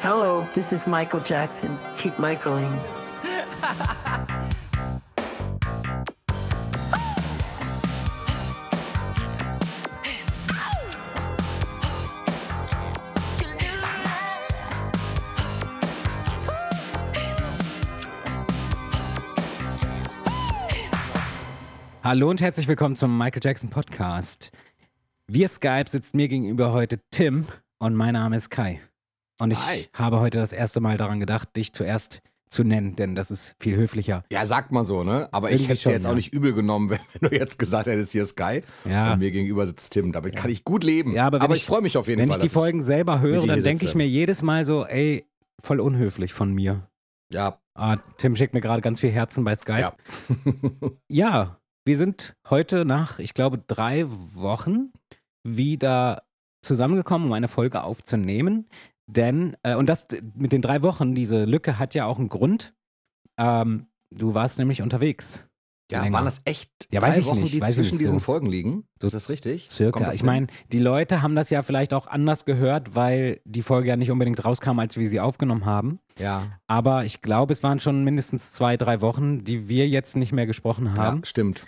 Hello, this is Michael Jackson. Keep Michaeling. Hallo und herzlich willkommen zum Michael Jackson Podcast. Via Skype sitzt mir gegenüber heute Tim und mein Name ist Kai. Und ich Hi. habe heute das erste Mal daran gedacht, dich zuerst zu nennen, denn das ist viel höflicher. Ja, sagt man so, ne? Aber ich Irgendwie hätte es schon, jetzt ja. auch nicht übel genommen, wenn, wenn du jetzt gesagt hättest, hier ist Sky Ja. und mir gegenüber sitzt Tim. Damit kann ich gut leben. Ja, aber wenn ich, ich- freue mich auf jeden Wenn Fall. ich die Folgen selber höre, dann denke ich mir jedes Mal so, ey, voll unhöflich von mir. Ja, Ah, Tim schickt mir gerade ganz viel Herzen bei Skype. ja. Ja, wir sind heute nach, ich glaube, drei Wochen wieder zusammengekommen, um eine Folge aufzunehmen. Denn, äh, und das mit den drei Wochen, diese Lücke hat ja auch einen Grund. Ähm, du warst nämlich unterwegs. ja Länger. waren das echt Ja, drei Wochen, nicht, die zwischen diesen so- Folgen liegen? so ist das richtig? Circa. das Ich meine, die Leute haben das ja vielleicht auch anders gehört, weil die Folge ja nicht unbedingt rauskam, als wir sie aufgenommen haben. Ja, Aber ich glaube, es waren schon mindestens zwei, drei Wochen, die wir jetzt nicht mehr gesprochen haben. ja, stimmt.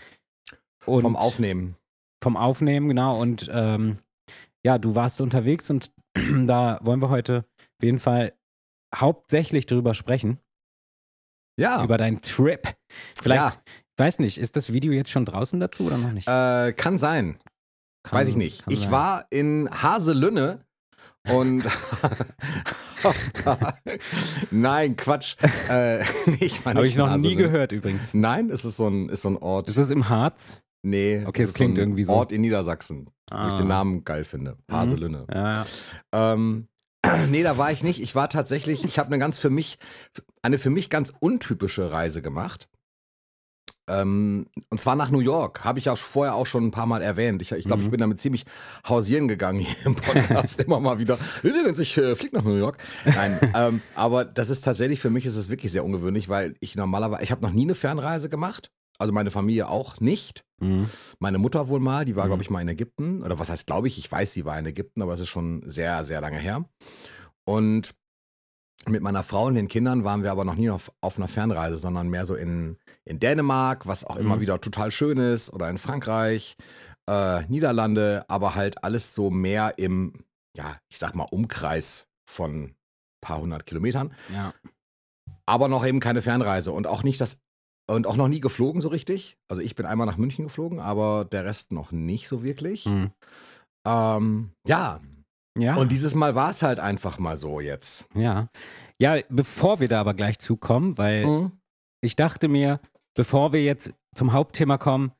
Und Vom Aufnehmen. vom Aufnehmen, genau. Und ähm, ja, du warst unterwegs und da wollen wir heute auf jeden Fall hauptsächlich drüber sprechen, Ja, über deinen Trip. Vielleicht, Ja. ich weiß nicht, ist das Video jetzt schon draußen dazu oder noch nicht? äh, kann sein. Kann- Weiß ich nicht. Ich sein. war in Haselünne und nein, Quatsch. Äh, ich Habe ich noch nie gehört übrigens. Nein, es ist so ein, ist so ein Ort. Ist das im Harz? Nee, Okay, es ist klingt so irgendwie so. Ort in Niedersachsen, wo ich Ah. den Namen geil finde. Haselünne. Ja, ja. Ähm, nee, da war ich nicht. Ich war tatsächlich, ich habe eine ganz für mich, eine für mich ganz untypische Reise gemacht. Ähm, und zwar nach New York. Habe ich auch vorher auch schon ein paar Mal erwähnt. Ich, ich glaube, Mhm. ich bin damit ziemlich hausieren gegangen hier im Podcast immer mal wieder. Übrigens, ich äh, fliege nach New York. Nein, ähm, aber das ist tatsächlich, für mich ist es wirklich sehr ungewöhnlich, weil ich normalerweise, ich habe noch nie eine Fernreise gemacht. Also meine Familie auch nicht. Mhm. Meine Mutter wohl mal, die war, Mhm. glaube ich, mal in Ägypten. Oder was heißt, glaube ich, ich weiß, sie war in Ägypten, aber es ist schon sehr, sehr lange her. Und mit meiner Frau und den Kindern waren wir aber noch nie auf, auf einer Fernreise, sondern mehr so in, in Dänemark, was auch immer Mhm. wieder total schön ist, oder in Frankreich, äh, Niederlande, aber halt alles so mehr im, ja, ich sag mal, Umkreis von ein paar hundert Kilometern ja. aber noch eben keine Fernreise und auch nicht das und auch noch nie geflogen so richtig. Also ich bin einmal nach München geflogen, aber der Rest noch nicht so wirklich. Mhm. Ähm, ja, Ja. und dieses Mal war es halt einfach mal so jetzt. ja. Ja, bevor wir da aber gleich zukommen, weil Mhm. ich dachte mir, bevor wir jetzt zum Hauptthema kommen,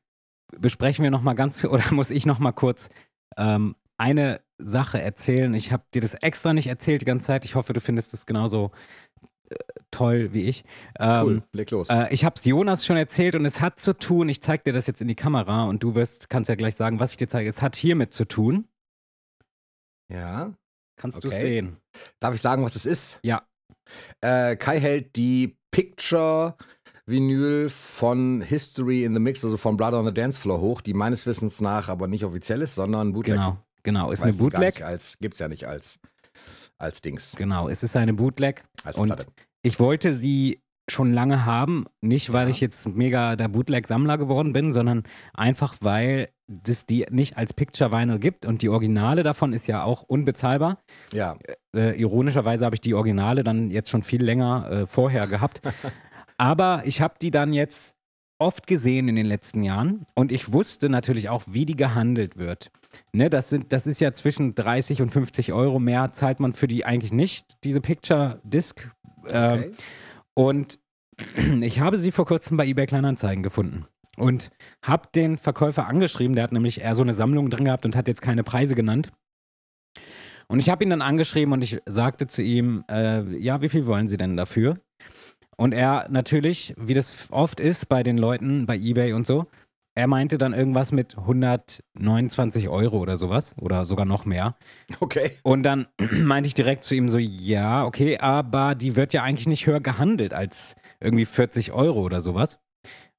besprechen wir noch mal ganz oder muss ich noch mal kurz ähm, eine Sache erzählen. Ich habe dir das extra nicht erzählt die ganze Zeit. Ich hoffe, du findest es genauso toll wie ich. Ähm, Cool, leg los. äh, ich habe es Jonas schon erzählt und es hat zu tun. Ich zeige dir das jetzt in die Kamera und du wirst, kannst ja gleich sagen, was ich dir zeige. Es hat hiermit zu tun. ja. Kannst du Okay. sehen? Darf ich sagen, was es ist? Ja. Äh, Kai hält die Picture Vinyl von History in the Mix, also von Blood on the Dance Floor hoch, die meines Wissens nach aber nicht offiziell ist, sondern Bootleg. Genau, genau. Ist Weil eine Bootleg. Als, gibt's ja nicht als, als Dings, Genau, es ist eine Bootleg. als Und Platte. Ich wollte sie schon lange haben, nicht weil Ja. ich jetzt mega der Bootleg-Sammler geworden bin, sondern einfach weil es die nicht als Picture Vinyl gibt und die Originale davon ist ja auch unbezahlbar. Ja, Äh, ironischerweise habe ich die Originale dann jetzt schon viel länger äh, vorher gehabt. Aber ich habe die dann jetzt oft gesehen in den letzten Jahren und ich wusste natürlich auch, wie die gehandelt wird. Ne, das, sind, das ist ja zwischen 30 und 50 Euro mehr zahlt man für die eigentlich nicht, diese Picture Disc. Ähm, okay. und ich habe sie vor kurzem bei eBay Kleinanzeigen gefunden und habe den Verkäufer angeschrieben. Der hat nämlich eher so eine Sammlung drin gehabt und hat jetzt keine Preise genannt. Und ich habe ihn dann angeschrieben und ich sagte zu ihm, äh, ja, wie viel wollen Sie denn dafür? Und er natürlich, wie das oft ist bei den Leuten bei eBay und so, er meinte dann irgendwas mit 129 Euro oder sowas oder sogar noch mehr. Okay. Und dann meinte ich direkt zu ihm so, ja, okay, aber die wird ja eigentlich nicht höher gehandelt als irgendwie 40 Euro oder sowas.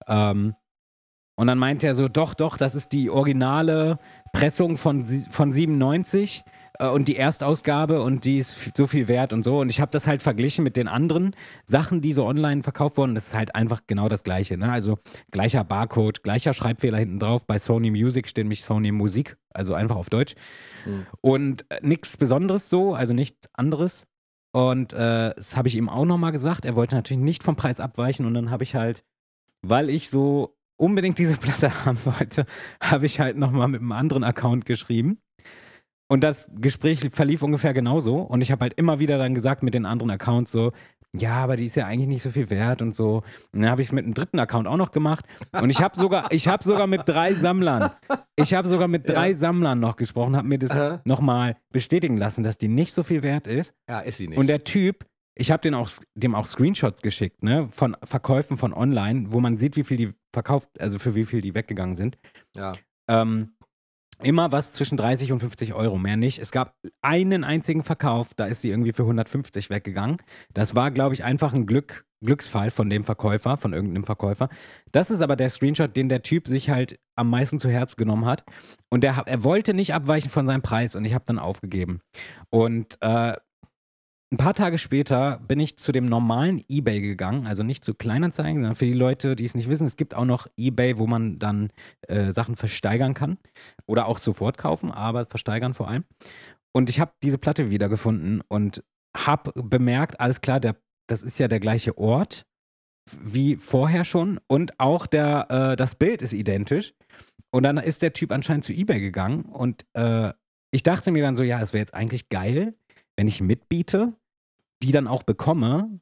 Ähm, und dann meinte er so, doch, doch, das ist die originale Pressung von, von 97. äh, und die Erstausgabe und die ist so viel wert und so. Und ich habe das halt verglichen mit den anderen Sachen, die so online verkauft wurden. Das ist halt einfach genau das Gleiche. Ne? Also gleicher Barcode, gleicher Schreibfehler hinten drauf. Bei Sony Music steht nämlich Sony Musik, also einfach auf Deutsch. Mhm. Und äh, nichts Besonderes so, also nichts anderes. Und äh, das habe ich ihm auch nochmal gesagt. Er wollte natürlich nicht vom Preis abweichen. Und dann habe ich halt, weil ich so unbedingt diese Platte haben wollte, habe ich halt nochmal mit einem anderen Account geschrieben. Und das Gespräch verlief ungefähr genauso. Und ich habe halt immer wieder dann gesagt mit den anderen Accounts so, ja, aber die ist ja eigentlich nicht so viel wert und so. Und dann habe ich es mit einem dritten Account auch noch gemacht. Und ich habe sogar, ich habe sogar mit drei Sammlern, ich habe sogar mit drei Ja. Sammlern noch gesprochen, habe mir das Aha. nochmal bestätigen lassen, dass die nicht so viel wert ist. Ja, ist sie nicht. Und der Typ, ich habe auch, dem auch Screenshots geschickt, ne, von Verkäufen von online, wo man sieht, wie viel die verkauft, also für wie viel die weggegangen sind. ja. Ähm, immer was zwischen 30 und 50 Euro, mehr nicht. Es gab einen einzigen Verkauf, da ist sie irgendwie für 150 weggegangen. Das war, glaube ich, einfach ein Glück, Glücksfall von dem Verkäufer, von irgendeinem Verkäufer. Das ist aber der Screenshot, den der Typ sich halt am meisten zu Herz genommen hat. Und der, er wollte nicht abweichen von seinem Preis und ich habe dann aufgegeben. Und äh, ein paar Tage später bin ich zu dem normalen eBay gegangen, also nicht zu Kleinanzeigen, sondern für die Leute, die es nicht wissen, es gibt auch noch eBay, wo man dann äh, Sachen versteigern kann oder auch sofort kaufen, aber versteigern vor allem. Und ich habe diese Platte wiedergefunden und habe bemerkt, alles klar, der, das ist ja der gleiche Ort wie vorher schon und auch der, äh, das Bild ist identisch. Und dann ist der Typ anscheinend zu eBay gegangen und äh, ich dachte mir dann so, ja, es wäre jetzt eigentlich geil, wenn ich mitbiete, die dann auch bekomme.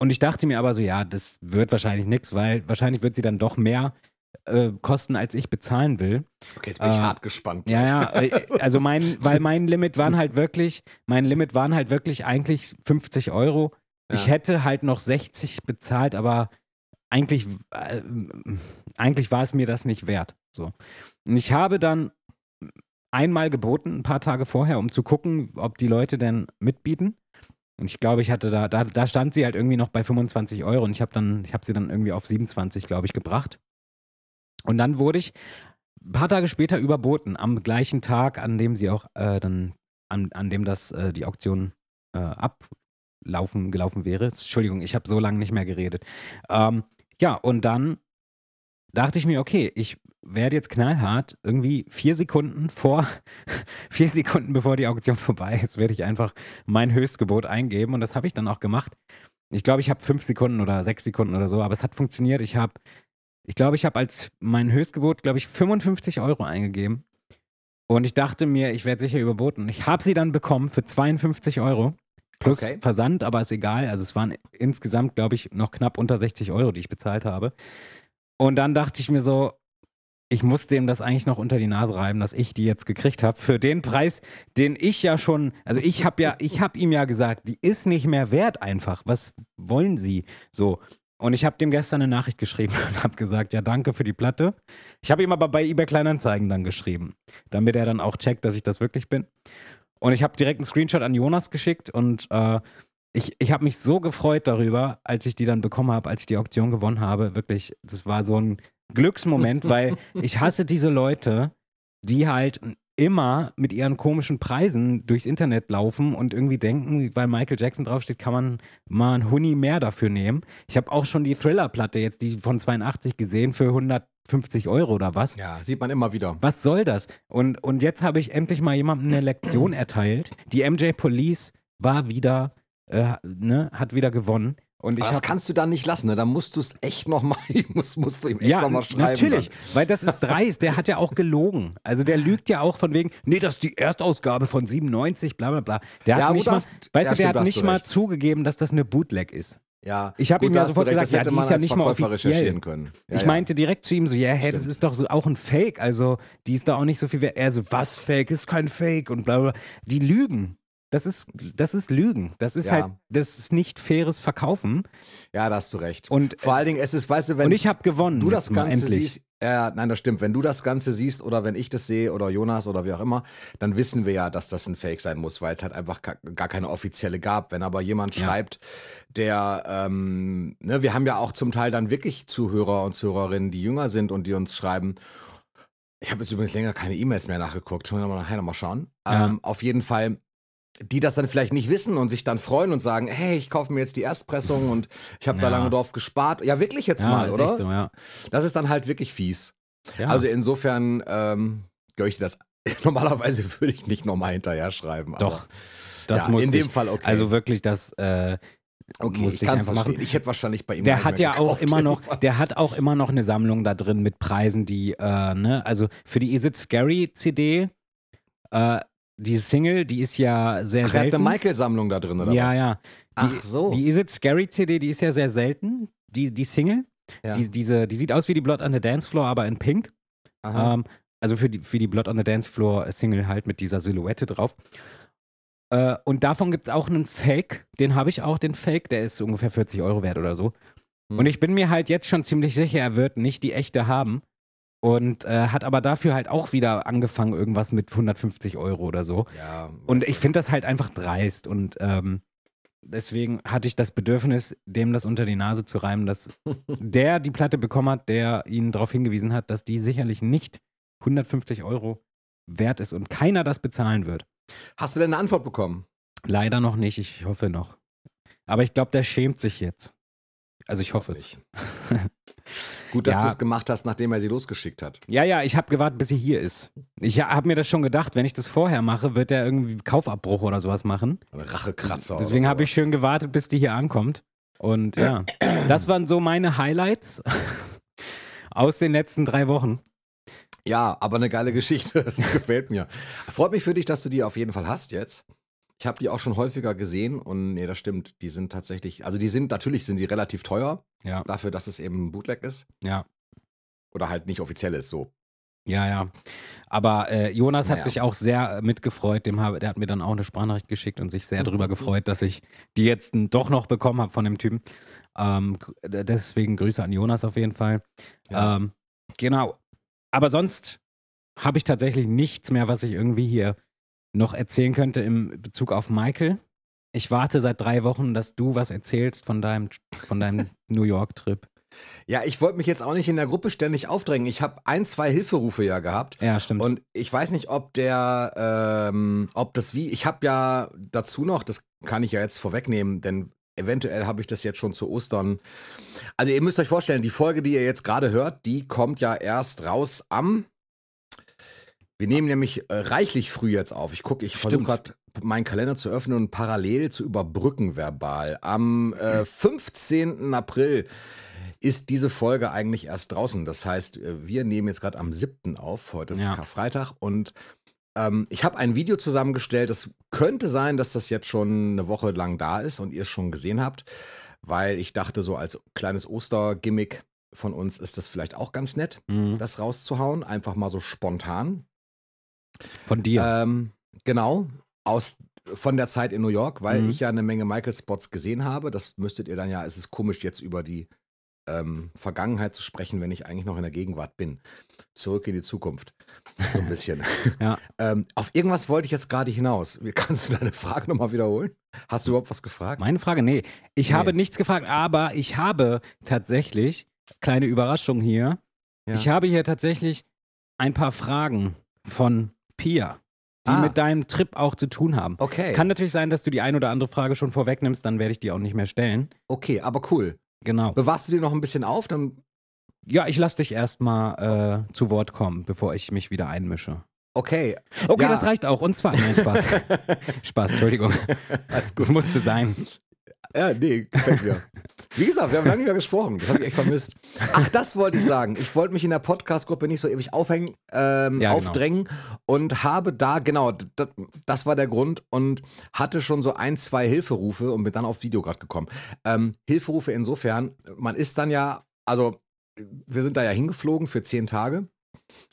Und ich dachte mir aber so, ja, das wird wahrscheinlich nichts, weil wahrscheinlich wird sie dann doch mehr äh, kosten, als ich bezahlen will. Okay, jetzt bin ich Äh, hart gespannt. Ja, ja, äh, also mein, weil mein Limit waren halt wirklich, mein Limit waren halt wirklich eigentlich 50 Euro. Ich Ja. hätte halt noch 60 bezahlt, aber eigentlich, äh, eigentlich war es mir das nicht wert. So. Und ich habe dann einmal geboten, ein paar Tage vorher, um zu gucken, ob die Leute denn mitbieten. Und ich glaube, ich hatte da, da, da stand sie halt irgendwie noch bei 25 Euro und ich habe dann, ich habe sie dann irgendwie auf 27, glaube ich, gebracht. Und dann wurde ich ein paar Tage später überboten, am gleichen Tag, an dem sie auch äh, dann, an, an dem das äh, die Auktion äh, ablaufen gelaufen wäre. Entschuldigung, ich habe so lange nicht mehr geredet. Ähm, ja, und dann dachte ich mir, okay, ich werde jetzt knallhart irgendwie vier Sekunden vor, vier Sekunden bevor die Auktion vorbei ist, werde ich einfach mein Höchstgebot eingeben und das habe ich dann auch gemacht. Ich glaube, ich habe fünf Sekunden oder sechs Sekunden oder so, aber es hat funktioniert. Ich habe, ich glaube, ich habe als mein Höchstgebot, glaube ich, 55 Euro eingegeben. Und ich dachte mir, ich werde sicher überboten. Ich habe sie dann bekommen für 52 Euro. Plus Okay. Versand, aber ist egal. Also es waren insgesamt, glaube ich, noch knapp unter 60 Euro, die ich bezahlt habe. Und dann dachte ich mir so, ich muss dem das eigentlich noch unter die Nase reiben, dass ich die jetzt gekriegt habe für den Preis, den ich ja schon, also ich habe ja, ich habe ihm ja gesagt, die ist nicht mehr wert einfach. Was wollen Sie? So. Und ich habe dem gestern eine Nachricht geschrieben und habe gesagt, ja, danke für die Platte. Ich habe ihm aber bei eBay Kleinanzeigen dann geschrieben, damit er dann auch checkt, dass ich das wirklich bin. Und ich habe direkt einen Screenshot an Jonas geschickt und äh, ich, ich habe mich so gefreut darüber, als ich die dann bekommen habe, als ich die Auktion gewonnen habe. Wirklich, das war so ein Glücksmoment, weil ich hasse diese Leute, die halt immer mit ihren komischen Preisen durchs Internet laufen und irgendwie denken, weil Michael Jackson draufsteht, kann man mal einen Huni mehr dafür nehmen. Ich habe auch schon die Thriller-Platte jetzt, die von 82 gesehen, für 150 Euro oder was. Ja, sieht man immer wieder. Was soll das? Und, und jetzt habe ich endlich mal jemandem eine Lektion erteilt. Die MJ Police war wieder, äh, ne, hat wieder gewonnen. Und das kannst du dann nicht lassen, ne? Da musst du es echt nochmal, musst, musst du ihm echt ja, nochmal schreiben. natürlich, Dann. weil das ist dreist. Der hat ja auch gelogen. Also der lügt ja auch von wegen, nee, das ist die Erstausgabe von 97, bla bla bla. Der hat Ja, nicht mal, hast- weißt ja, du, der stimmt, hat nicht mal zugegeben, dass das eine Bootleg ist. Ja, Ich habe ihm ja sofort gesagt, ja, die ist ja nicht mal offiziell. können. Ja, ich ja. meinte direkt zu ihm so, ja, hey, das ist doch so auch ein Fake. Also, die ist da auch nicht so viel wert. Er so, was Fake? Ist kein Fake und bla bla. bla. Die lügen. Das ist, das ist Lügen. Das ist Ja. halt, das ist nicht faires Verkaufen. ja, da hast du recht. Und, Vor allen Dingen, es ist, weißt du, wenn und ich habe gewonnen. du das Ganze endlich. siehst, ja, nein, das stimmt. Wenn du das Ganze siehst oder wenn ich das sehe oder Jonas oder wie auch immer, dann wissen wir ja, dass das ein Fake sein muss, weil es halt einfach ga- gar keine offizielle gab. Wenn aber jemand Ja. schreibt, der, ähm, ne, wir haben ja auch zum Teil dann wirklich Zuhörer und Zuhörerinnen, die jünger sind und die uns schreiben. Ich habe jetzt übrigens länger keine E-Mails mehr nachgeguckt. Können wir nachher nochmal schauen. Ja. Ähm, auf jeden Fall, die das dann vielleicht nicht wissen und sich dann freuen und sagen, hey, ich kaufe mir jetzt die Erstpressung und ich habe da Ja. lange drauf gespart. Ja, wirklich jetzt ja, mal, oder? So, ja. Das ist dann halt wirklich fies. Also insofern ähm, gehöre ich dir das. Normalerweise würde ich nicht nochmal hinterher schreiben. Doch. Das ja, muss in dem ich, Fall okay. Also wirklich, das äh, okay, muss ich ich kann es einfach verstehen. machen. Ich hätte wahrscheinlich bei ihm Der hat ja auch immer noch, der hat auch immer noch eine Sammlung da drin mit Preisen, die, äh, ne, also für die Is It Scary CD, äh, die Single, die ist ja sehr Ach, er hat selten. eine Michael-Sammlung da drin, oder ja, was? ja. Die, Ach so. Die Is It Scary CD, die ist ja sehr selten, die, die Single. ja. Die, diese, die sieht aus wie die Blood on the Dance Floor, aber in Pink. Aha. Ähm, also für die, für die Blood on the Dance Floor Single halt mit dieser Silhouette drauf. Äh, und davon gibt es auch einen Fake, den habe ich auch, den Fake, der ist ungefähr 40 Euro wert oder so. Hm. Und ich bin mir halt jetzt schon ziemlich sicher, er wird nicht die echte haben. Und äh, hat aber dafür halt auch wieder angefangen, irgendwas mit 150 Euro oder so. ja, Und ich finde das halt einfach dreist. Und ähm, deswegen hatte ich das Bedürfnis, dem das unter die Nase zu reimen, dass der die Platte bekommen hat, der ihn darauf hingewiesen hat, dass die sicherlich nicht 150 Euro wert ist und keiner das bezahlen wird. Hast du denn eine Antwort bekommen? Leider noch nicht, ich hoffe noch. Aber ich glaube, der schämt sich jetzt. Also ich hoffe es. Gut, dass Ja. du es gemacht hast, nachdem er sie losgeschickt hat. Ja, ja, ich habe gewartet, bis sie hier ist. Ich habe mir das schon gedacht, wenn ich das vorher mache, wird er irgendwie Kaufabbruch oder sowas machen. Ein Rachekratzer. Deswegen habe ich schön gewartet, bis die hier ankommt. Und ja, das waren so meine Highlights aus den letzten drei Wochen. Ja, aber eine geile Geschichte. Das gefällt mir. Freut mich für dich, dass du die auf jeden Fall hast jetzt. Ich habe die auch schon häufiger gesehen und nee, das stimmt. Die sind tatsächlich, also die sind, natürlich sind die relativ teuer, Ja, dafür, dass es eben ein Bootleg ist. ja, Oder halt nicht offiziell ist, so. ja, ja. Aber äh, Jonas hat Naja. sich auch sehr äh, mitgefreut. Dem habe, der hat mir dann auch eine Sprachnachricht geschickt und sich sehr Mhm. darüber gefreut, dass ich die jetzt doch noch bekommen habe von dem Typen. Ähm, deswegen Grüße an Jonas auf jeden Fall. Ja. Ähm, genau. Aber sonst habe ich tatsächlich nichts mehr, was ich irgendwie hier noch erzählen könnte im Bezug auf Michael. Ich warte seit drei Wochen, dass du was erzählst von deinem, von deinem New York-Trip. Ja, ich wollte mich jetzt auch nicht in der Gruppe ständig aufdrängen. Ich habe ein, zwei Hilferufe ja gehabt. Ja, stimmt. Und ich weiß nicht, ob der, ähm, ob das wie, ich habe ja dazu noch, das kann ich ja jetzt vorwegnehmen, denn eventuell habe ich das jetzt schon zu Ostern. Also ihr müsst euch vorstellen, die Folge, die ihr jetzt gerade hört, die kommt ja erst raus am, wir nehmen nämlich äh, reichlich früh jetzt auf. Ich gucke, ich versuche gerade meinen Kalender zu öffnen und parallel zu überbrücken verbal. Am äh, 15. April ist diese Folge eigentlich erst draußen. Das heißt, äh, wir nehmen jetzt gerade am 7. auf. Heute ist Ja. Karfreitag und ähm, ich habe ein Video zusammengestellt. Es könnte sein, dass das jetzt schon eine Woche lang da ist und ihr es schon gesehen habt, weil ich dachte, so als kleines Ostergimmick von uns ist das vielleicht auch ganz nett, Mhm. das rauszuhauen. Einfach mal so spontan. Von dir. Ähm, genau, aus, von der Zeit in New York, weil Mhm. ich ja eine Menge Michael-Spots gesehen habe. Das müsstet ihr dann ja, es ist komisch, jetzt über die ähm, Vergangenheit zu sprechen, wenn ich eigentlich noch in der Gegenwart bin. Zurück in die Zukunft. So ein bisschen. Ja. ähm, auf irgendwas wollte ich jetzt gerade hinaus. Kannst du deine Frage nochmal wiederholen? Hast du überhaupt was gefragt? Meine Frage? Nee. Ich Nee. habe nichts gefragt, aber ich habe tatsächlich, kleine Überraschung hier, Ja. ich habe hier tatsächlich ein paar Fragen von Pia, die Ah. mit deinem Trip auch zu tun haben. Okay, Kann natürlich sein, dass du die ein oder andere Frage schon vorwegnimmst, dann werde ich die auch nicht mehr stellen. okay, aber cool. Genau. Bewahrst du dir noch ein bisschen auf? Dann, Ja, ich lasse dich erstmal äh, zu Wort kommen, bevor ich mich wieder einmische. okay. Okay, Ja. das reicht auch. Und zwar, nein, Spaß. Spaß, Entschuldigung. Alles Das gut. musste sein. Ja, nee, gefällt mir. Wie gesagt, wir haben lange nicht mehr gesprochen. Das habe ich echt vermisst. Ach, das wollte ich sagen. Ich wollte mich in der Podcast-Gruppe nicht so ewig aufhängen, ähm, Ja, genau. aufdrängen und habe da, genau, das, das war der Grund und hatte schon so ein, zwei Hilferufe und bin dann auf Video gerade gekommen. Ähm, Hilferufe insofern, man ist dann ja, also wir sind da ja hingeflogen für zehn Tage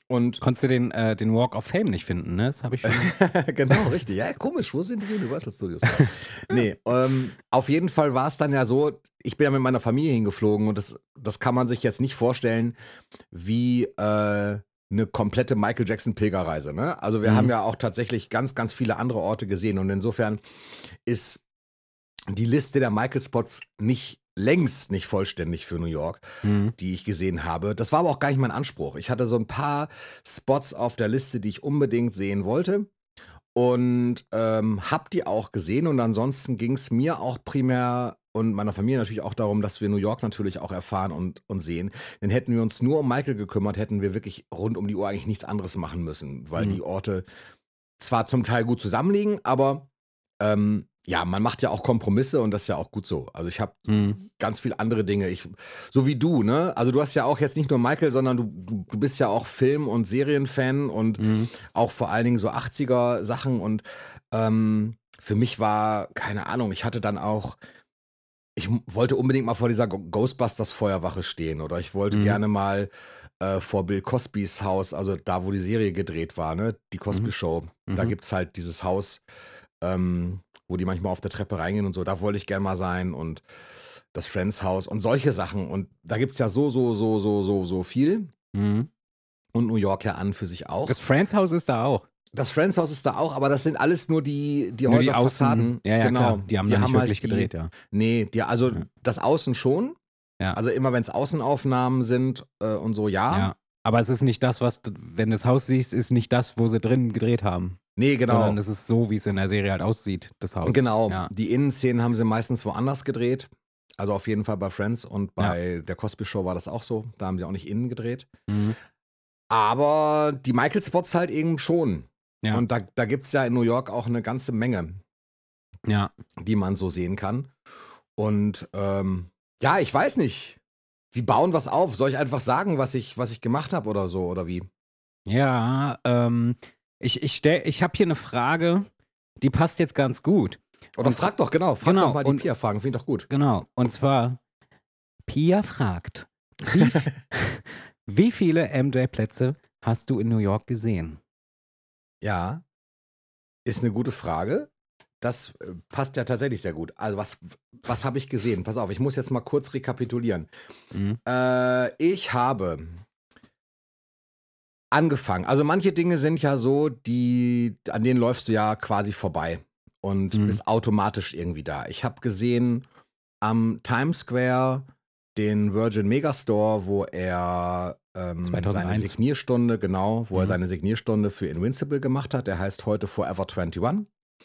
und Konntest du den, äh, den Walk of Fame nicht finden, ne? Das habe ich schon. genau, richtig. Ja, komisch. Wo sind die Universal Studios? nee, ähm, auf jeden Fall war es dann ja so, ich bin ja mit meiner Familie hingeflogen und das, das kann man sich jetzt nicht vorstellen wie äh, eine komplette Michael Jackson-Pilgerreise. Ne? Also wir Mhm. haben ja auch tatsächlich ganz, ganz viele andere Orte gesehen und insofern ist die Liste der Michael-Spots nicht längst nicht vollständig für New York, Mhm. die ich gesehen habe. Das war aber auch gar nicht mein Anspruch. Ich hatte so ein paar Spots auf der Liste, die ich unbedingt sehen wollte. Und ähm, hab die auch gesehen. Und ansonsten ging es mir auch primär und meiner Familie natürlich auch darum, dass wir New York natürlich auch erfahren und, und sehen. Denn hätten wir uns nur um Michael gekümmert, hätten wir wirklich rund um die Uhr eigentlich nichts anderes machen müssen, weil Mhm. die Orte zwar zum Teil gut zusammenliegen, aber ähm, ja, man macht ja auch Kompromisse und das ist ja auch gut so. Also ich habe Mhm. ganz viele andere Dinge. Ich, so wie du, ne? Also du hast ja auch jetzt nicht nur Michael, sondern du, du, du bist ja auch Film- und Serienfan und Mhm. auch vor allen Dingen so 80er Sachen und ähm, für mich war, keine Ahnung, ich hatte dann auch, ich wollte unbedingt mal vor dieser Go- Ghostbusters Feuerwache stehen oder ich wollte Mhm. gerne mal äh, vor Bill Cosbys Haus, also da, wo die Serie gedreht war, ne? Die Cosby Mhm. Show. Da Mhm. gibt es halt dieses Haus, ähm, wo die manchmal auf der Treppe reingehen und so, da wollte ich gerne mal sein und das Friends Haus und solche Sachen. Und da gibt es ja so, so, so, so, so, so viel. Mhm. Und New York ja an für sich auch. Das Friends Haus ist da auch. Das Friends Haus ist da auch, aber das sind alles nur die, die Nur die Häuserfassaden. Außen. Ja, ja, genau. klar. Die haben da nicht halt wirklich die, gedreht, ja. Nee, die, also Ja. das Außen schon. Ja. Also immer wenn es Außenaufnahmen sind äh, und so, ja. ja. Aber es ist nicht das, was, du- wenn du das Haus siehst, ist nicht das, wo sie drin gedreht haben. Nee, genau. Sondern es ist so, wie es in der Serie halt aussieht, das Haus. Genau. Ja. Die Innenszenen haben sie meistens woanders gedreht. Also auf jeden Fall bei Friends und bei der Cosby Show war das auch so. Da haben sie auch nicht innen gedreht. Mhm. Aber die Michael-Spots halt eben schon. Ja. Und da, da gibt es ja in New York auch eine ganze Menge, Ja. die man so sehen kann. Und ähm, ja, ich weiß nicht. Wir bauen was auf. Soll ich einfach sagen, was ich, was ich gemacht habe oder so? Oder wie? Ja, ähm, ich, ich, stell- ich habe hier eine Frage, die passt jetzt ganz gut. Oder Und- frag doch, genau. Frag genau, doch mal die und- Pia-Fragen. Finde ich doch gut. Genau. Und zwar, Pia fragt, wie, wie viele MJ-Plätze hast du in New York gesehen? Ja, ist eine gute Frage. Das äh, passt ja tatsächlich sehr gut. Also was, was habe ich gesehen? Pass auf, ich muss jetzt mal kurz rekapitulieren. Mhm. Äh, ich habe angefangen. Also manche Dinge sind ja so, die, an denen läufst du ja quasi vorbei und Mhm. bist automatisch irgendwie da. Ich habe gesehen am Times Square den Virgin Megastore, wo er ähm, seine 2001. Signierstunde, genau, wo er Mhm. seine Signierstunde für Invincible gemacht hat. Der heißt heute Forever 21.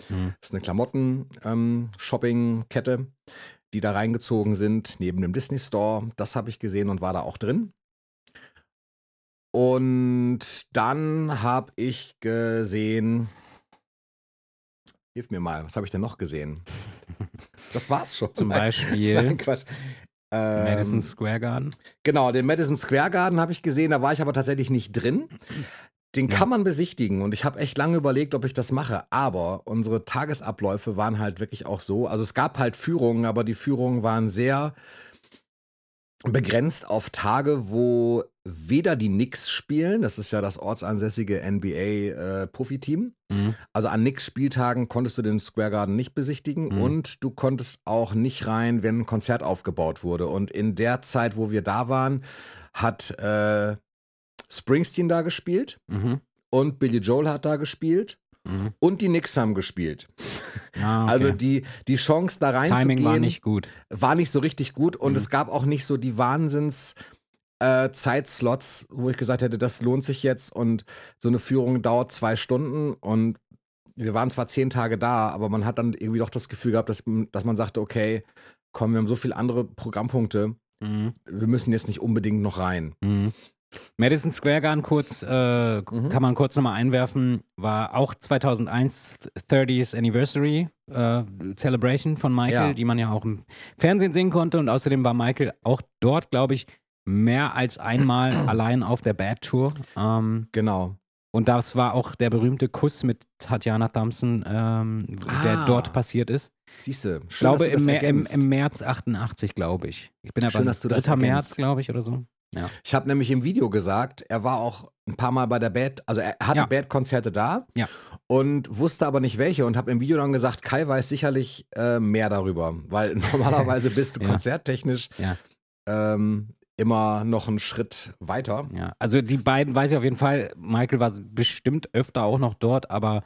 Mhm. Das ist eine Klamotten-Shopping-Kette, die da reingezogen sind, neben dem Disney Store. Das habe ich gesehen und war da auch drin. Und dann habe ich gesehen. Hilf mir mal, was habe ich denn noch gesehen? Das war's schon. Zum Beispiel Nein, Quatsch. Ähm, Madison Square Garden. Genau, den Madison Square Garden habe ich gesehen, da war ich aber tatsächlich nicht drin. Den Ja. kann man besichtigen und ich habe echt lange überlegt, ob ich das mache. Aber unsere Tagesabläufe waren halt wirklich auch so. Also es gab halt Führungen, aber die Führungen waren sehr begrenzt auf Tage, wo weder die Knicks spielen, das ist ja das ortsansässige NBA-Profiteam. Mhm. Also an Knicks-Spieltagen konntest du den Square Garden nicht besichtigen Mhm. und du konntest auch nicht rein, wenn ein Konzert aufgebaut wurde. Und in der Zeit, wo wir da waren, hat äh, Springsteen da gespielt Mhm. und Billy Joel hat da gespielt Mhm. und die Knicks haben gespielt. Ah, okay. Also die, die Chance da reinzugehen Timing war nicht gut. war nicht so richtig gut und Mhm. es gab auch nicht so die Wahnsinns äh, Zeitslots, wo ich gesagt hätte, das lohnt sich jetzt und so eine Führung dauert zwei Stunden und wir waren zwar zehn Tage da, aber man hat dann irgendwie doch das Gefühl gehabt, dass, dass man sagte, okay, komm, wir haben so viele andere Programmpunkte, Mhm. wir müssen jetzt nicht unbedingt noch rein. Mhm. Madison Square Garden kurz, äh, Mhm. kann man kurz nochmal einwerfen, war auch 2001 30th Anniversary äh, Celebration von Michael, Ja. die man ja auch im Fernsehen sehen konnte und außerdem war Michael auch dort, glaube ich, mehr als einmal allein auf der Bad Tour. Ähm, Genau. und das war auch der berühmte Kuss mit Tatjana Thompson, ähm, der Ah. dort passiert ist. Siehst du, Ich glaube, das im, im, im März 88, glaube ich. Ich bin aber Schön, dass du das 3. März, ergänzt. glaube ich, oder so. Ich habe nämlich im Video gesagt, er war auch ein paar Mal bei der Bad, also er hatte Ja. Bad-Konzerte da Ja. und wusste aber nicht welche und habe im Video dann gesagt, Kai weiß sicherlich äh, mehr darüber, weil normalerweise bist du Ja. konzerttechnisch Ja. ähm, immer noch einen Schritt weiter. Ja, also die beiden weiß ich auf jeden Fall. Michael war bestimmt öfter auch noch dort, aber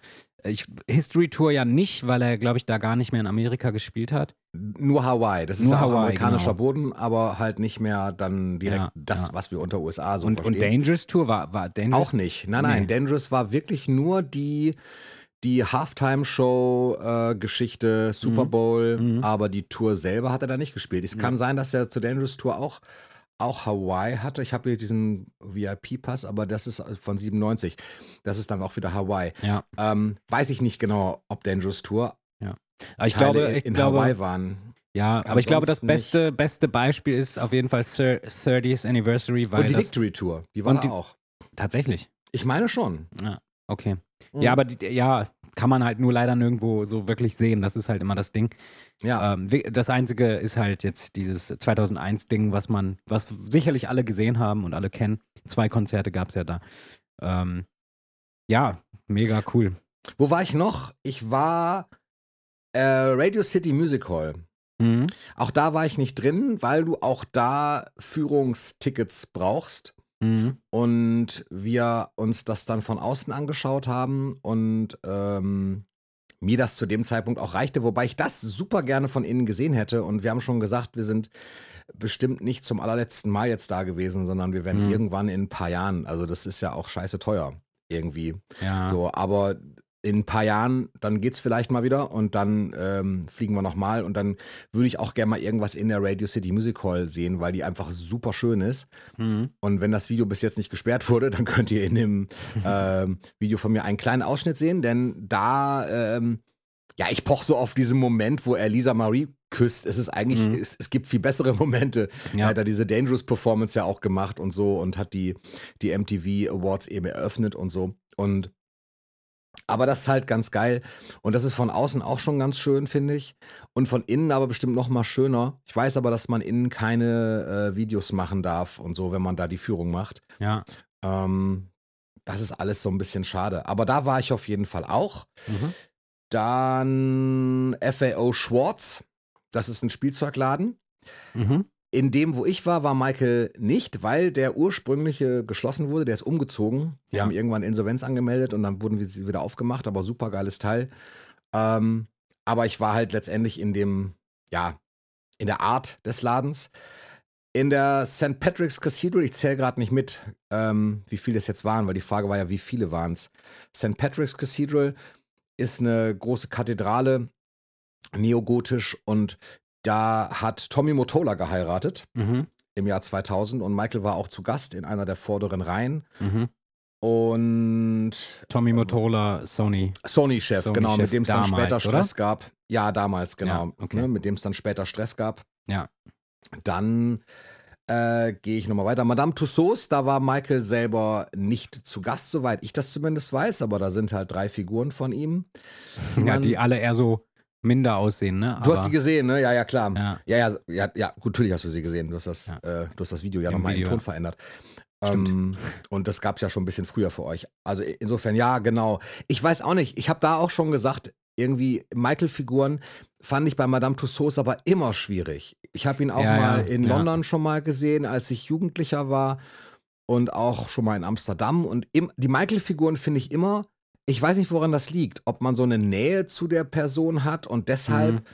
Ich, History Tour ja nicht, weil er, glaube ich, da gar nicht mehr in Amerika gespielt hat. Nur Hawaii. Das ist Nur ja auch Hawaii, amerikanischer genau. Boden, aber halt nicht mehr dann direkt Ja, das, ja. was wir unter USA so und, und verstehen. Dangerous Tour war, war Dangerous Auch nicht. Nein, nein. Nee. Dangerous war wirklich nur die, die Halftime-Show-Geschichte, Super Mhm. Bowl, Mhm. aber die Tour selber hat er da nicht gespielt. Es kann sein, dass er zur Dangerous Tour auch, auch Hawaii hatte. Ich habe hier diesen VIP-Pass, aber das ist von 97. Das ist dann auch wieder Hawaii. Ja. Ähm, weiß ich nicht genau, ob Dangerous Tour Aber ich Teile glaube, in, ich in glaube, Hawaii waren. ja, aber ich glaube, das beste, beste Beispiel ist auf jeden Fall Thir- 30th Anniversary, weil Und die Victory Tour, die war und da die- auch. tatsächlich. Ich meine schon. Okay. Mhm. Ja, aber die, ja, kann man halt nur leider nirgendwo so wirklich sehen. Das ist halt immer das Ding. Ja. Ähm, das Einzige ist halt jetzt dieses 2001-Ding, was man, was sicherlich alle gesehen haben und alle kennen. Zwei Konzerte gab es ja da. Ähm, ja, mega cool. Wo war ich noch? Ich war äh, Radio City Music Hall. Mhm. Auch da war ich nicht drin, weil du auch da Führungstickets brauchst. Mhm. Und wir uns das dann von außen angeschaut haben und ähm, mir das zu dem Zeitpunkt auch reichte, wobei ich das super gerne von innen gesehen hätte. Und wir haben schon gesagt, wir sind bestimmt nicht zum allerletzten Mal jetzt da gewesen, sondern wir werden Mhm. irgendwann in ein paar Jahren, also das ist ja auch scheiße teuer irgendwie. Ja. So, aber in ein paar Jahren, dann geht's vielleicht mal wieder und dann ähm, fliegen wir nochmal und dann würde ich auch gerne mal irgendwas in der Radio City Music Hall sehen, weil die einfach super schön ist. Mhm. Und wenn das Video bis jetzt nicht gesperrt wurde, dann könnt ihr in dem ähm, Video von mir einen kleinen Ausschnitt sehen, denn da, ähm, ja, ich poch so auf diesen Moment, wo er Lisa Marie küsst. Es ist eigentlich, Mhm. es, es gibt viel bessere Momente. Er Ja. hat da diese Dangerous Performance ja auch gemacht und so und hat die, die MTV Awards eben eröffnet und so. Und aber das ist halt ganz geil. Und das ist von außen auch schon ganz schön, finde ich. Und von innen aber bestimmt noch mal schöner. Ich weiß aber, dass man innen keine äh, Videos machen darf und so, wenn man da die Führung macht. Ja. Ähm, das ist alles so ein bisschen schade. Aber da war ich auf jeden Fall auch. Mhm. Dann FAO Schwartz. Das ist ein Spielzeugladen. Mhm. In dem, wo ich war, war Michael nicht, weil der ursprüngliche geschlossen wurde. Der ist umgezogen. Die Ja. haben irgendwann Insolvenz angemeldet und dann wurden wir sie wieder aufgemacht. Aber super geiles Teil. Ähm, aber ich war halt letztendlich in dem, ja, in der Art des Ladens. In der St. Patrick's Cathedral, ich zähle gerade nicht mit, ähm, wie viele es jetzt waren, weil die Frage war ja, wie viele waren es. St. Patrick's Cathedral ist eine große Kathedrale, neogotisch, und da hat Tommy Motola geheiratet Mhm. im Jahr 2000 und Michael war auch zu Gast in einer der vorderen Reihen. Mhm. Und Tommy Mottola, Sony. Sony-Chef, Sony-Chef genau, mit dem es dann später oder? Stress gab. Ja, damals, genau. Ja, okay. ne, mit dem es dann später Stress gab. Ja. Dann äh, gehe ich nochmal weiter. Madame Tussauds, da war Michael selber nicht zu Gast, soweit ich das zumindest weiß, aber da sind halt drei Figuren von ihm. Ja, die alle eher so minder aussehen, ne? Du hast Aber- die gesehen, ne? Ja, ja, klar. Ja. Ja, ja, ja, ja, gut, natürlich hast du sie gesehen. Du hast das, Ja. äh, du hast das Video ja nochmal im Ton verändert. Ähm, und das gab es ja schon ein bisschen früher für euch. Also insofern, ja, genau. Ich weiß auch nicht, ich habe da auch schon gesagt, irgendwie Michael-Figuren fand ich bei Madame Tussauds aber immer schwierig. Ich habe ihn auch Ja, mal in. London schon mal gesehen, als ich Jugendlicher war und auch schon mal in Amsterdam. Und im, die Michael-Figuren finde ich immer, ich weiß nicht, woran das liegt. Ob man so eine Nähe zu der Person hat und deshalb Mhm.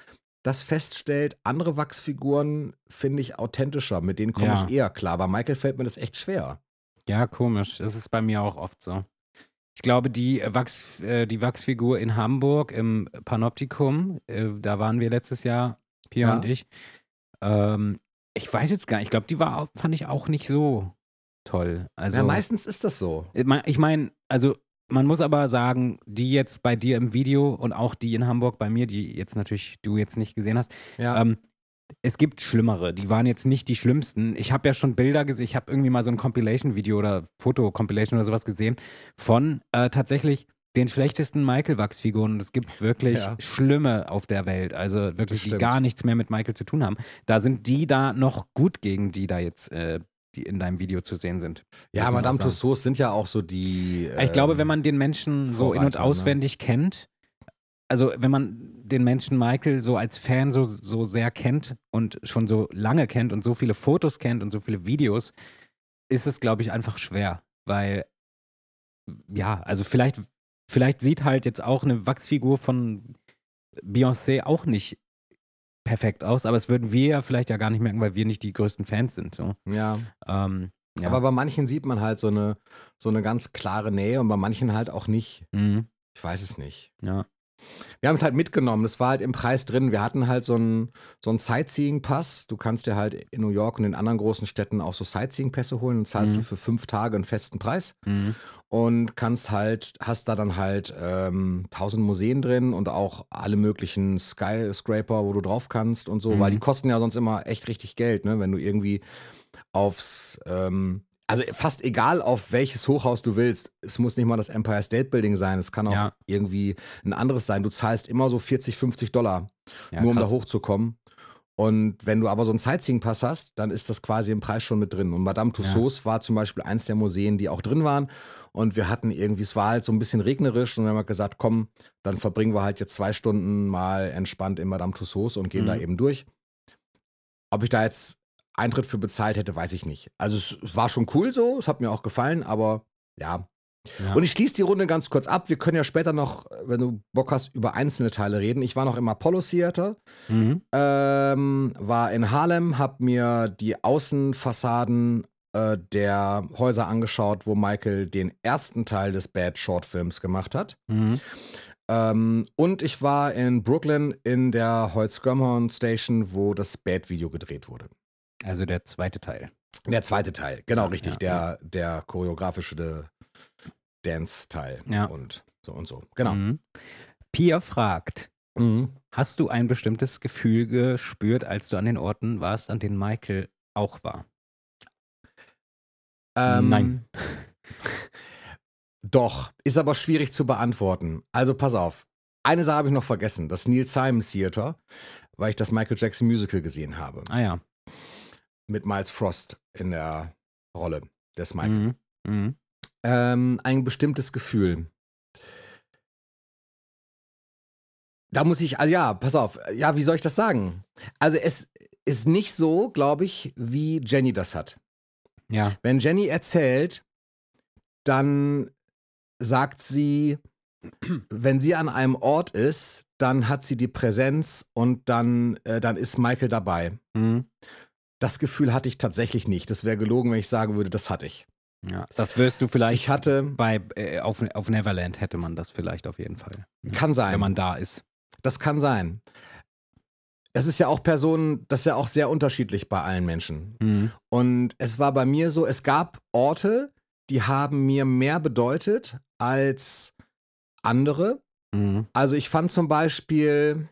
das feststellt, andere Wachsfiguren finde ich authentischer, mit denen komme Ja. ich eher klar. Bei Michael fällt mir das echt schwer. Ja, komisch. Das ist bei mir auch oft so. Ich glaube, die, Wachs, äh, die Wachsfigur in Hamburg im Panoptikum, äh, da waren wir letztes Jahr, Pia Ja. und ich. Ähm, ich weiß jetzt gar nicht, ich glaube, die war, fand ich auch nicht so toll. Also, ja, meistens ist das so. Ich meine, also man muss aber sagen, die jetzt bei dir im Video und auch die in Hamburg bei mir, die jetzt natürlich du jetzt nicht gesehen hast, Ja. ähm, es gibt schlimmere. Die waren jetzt nicht die schlimmsten. Ich habe ja schon Bilder gesehen. Ich habe irgendwie mal so ein Compilation-Video oder Foto-Compilation oder sowas gesehen von äh, tatsächlich den schlechtesten Michael-Wachsfiguren. Und es gibt wirklich Ja. schlimme auf der Welt. Also wirklich, die gar nichts mehr mit Michael zu tun haben. Da sind die da noch gut gegen die da jetzt, äh, die in deinem Video zu sehen sind. ja, Madame. Tussauds sind ja auch so die. Ich glaube, wenn man den Menschen so in- und Vorreiter, ne? auswendig kennt, also wenn man den Menschen Michael so als Fan so, so sehr kennt und schon so lange kennt und so viele Fotos kennt und so viele Videos, ist es, glaube ich, einfach schwer. Weil, ja, also vielleicht vielleicht sieht halt jetzt auch eine Wachsfigur von Beyoncé auch nicht perfekt aus, aber es würden wir ja vielleicht ja gar nicht merken, weil wir nicht die größten Fans sind. So. Ja. Ähm, ja. Aber bei manchen sieht man halt so eine, so eine ganz klare Nähe und bei manchen halt auch nicht. Mhm. Ich weiß es nicht. Ja. Wir haben es halt mitgenommen. Das war halt im Preis drin. Wir hatten halt so einen so einen Sightseeing-Pass. Du kannst dir halt in New York und in anderen großen Städten auch so Sightseeing-Pässe holen und zahlst Mhm. du für fünf Tage einen festen Preis Mhm. Und kannst halt, hast da dann halt ähm, tausend Museen drin und auch alle möglichen Skyscraper, wo du drauf kannst und so, weil Mhm. die kosten ja sonst immer echt richtig Geld, ne? Wenn du irgendwie aufs, ähm, also fast egal auf welches Hochhaus du willst, es muss nicht mal das Empire State Building sein, es kann auch Ja. irgendwie ein anderes sein. Du zahlst immer so 40, 50 Dollar, Ja, nur um da krass. hochzukommen. Und wenn du aber so einen Sightseeing-Pass hast, dann ist das quasi im Preis schon mit drin. Und Madame Tussauds war zum Beispiel eins der Museen, die auch drin waren. Und wir hatten irgendwie, es war halt so ein bisschen regnerisch und dann haben wir gesagt, komm, dann verbringen wir halt jetzt zwei Stunden mal entspannt in Madame Tussauds und gehen da Mhm. eben durch. Ob ich da jetzt Eintritt für bezahlt hätte, weiß ich nicht. Also es war schon cool so, es hat mir auch gefallen, aber ja. Ja. Und ich schließe die Runde ganz kurz ab. Wir können ja später noch, wenn du Bock hast, über einzelne Teile reden. Ich war noch im Apollo Theater, Mhm. ähm, war in Harlem, hab mir die Außenfassaden äh, der Häuser angeschaut, wo Michael den ersten Teil des Bad Short Films gemacht hat. Mhm. Ähm, und ich war in Brooklyn in der Holzgörmhorn Station, wo das Bad-Video gedreht wurde. Also der zweite Teil. Der zweite Teil, genau Ja, richtig, ja, der, der choreografische Dance-Teil Ja. und so und so. Genau. Mhm. Pia fragt, Mhm. hast du ein bestimmtes Gefühl gespürt, als du an den Orten warst, an denen Michael auch war? Ähm, Nein. Doch, ist aber schwierig zu beantworten. Also pass auf. Eine Sache habe ich noch vergessen, das Neil Simon Theater, weil ich das Michael Jackson Musical gesehen habe. Ah ja. Mit Miles Frost in der Rolle des Michael. Mhm. Mhm. Ähm, ein bestimmtes Gefühl. Da muss ich, also ja, pass auf, ja, wie soll ich das sagen? Also es ist nicht so, glaube ich, wie Jenny das hat. Ja. Wenn Jenny erzählt, dann sagt sie, wenn sie an einem Ort ist, dann hat sie die Präsenz und dann, äh, dann ist Michael dabei. Mhm. Das Gefühl hatte ich tatsächlich nicht. Das wäre gelogen, wenn ich sagen würde, das hatte ich. Ja. Das wirst du vielleicht Ich hatte, bei äh, auf, auf Neverland hätte man das vielleicht auf jeden Fall. Kann sein. Wenn man da ist. Das kann sein. Es ist ja auch Personen, das ist ja auch sehr unterschiedlich bei allen Menschen. Mhm. Und es war bei mir so, es gab Orte, die haben mir mehr bedeutet als andere. Mhm. Also ich fand zum Beispiel,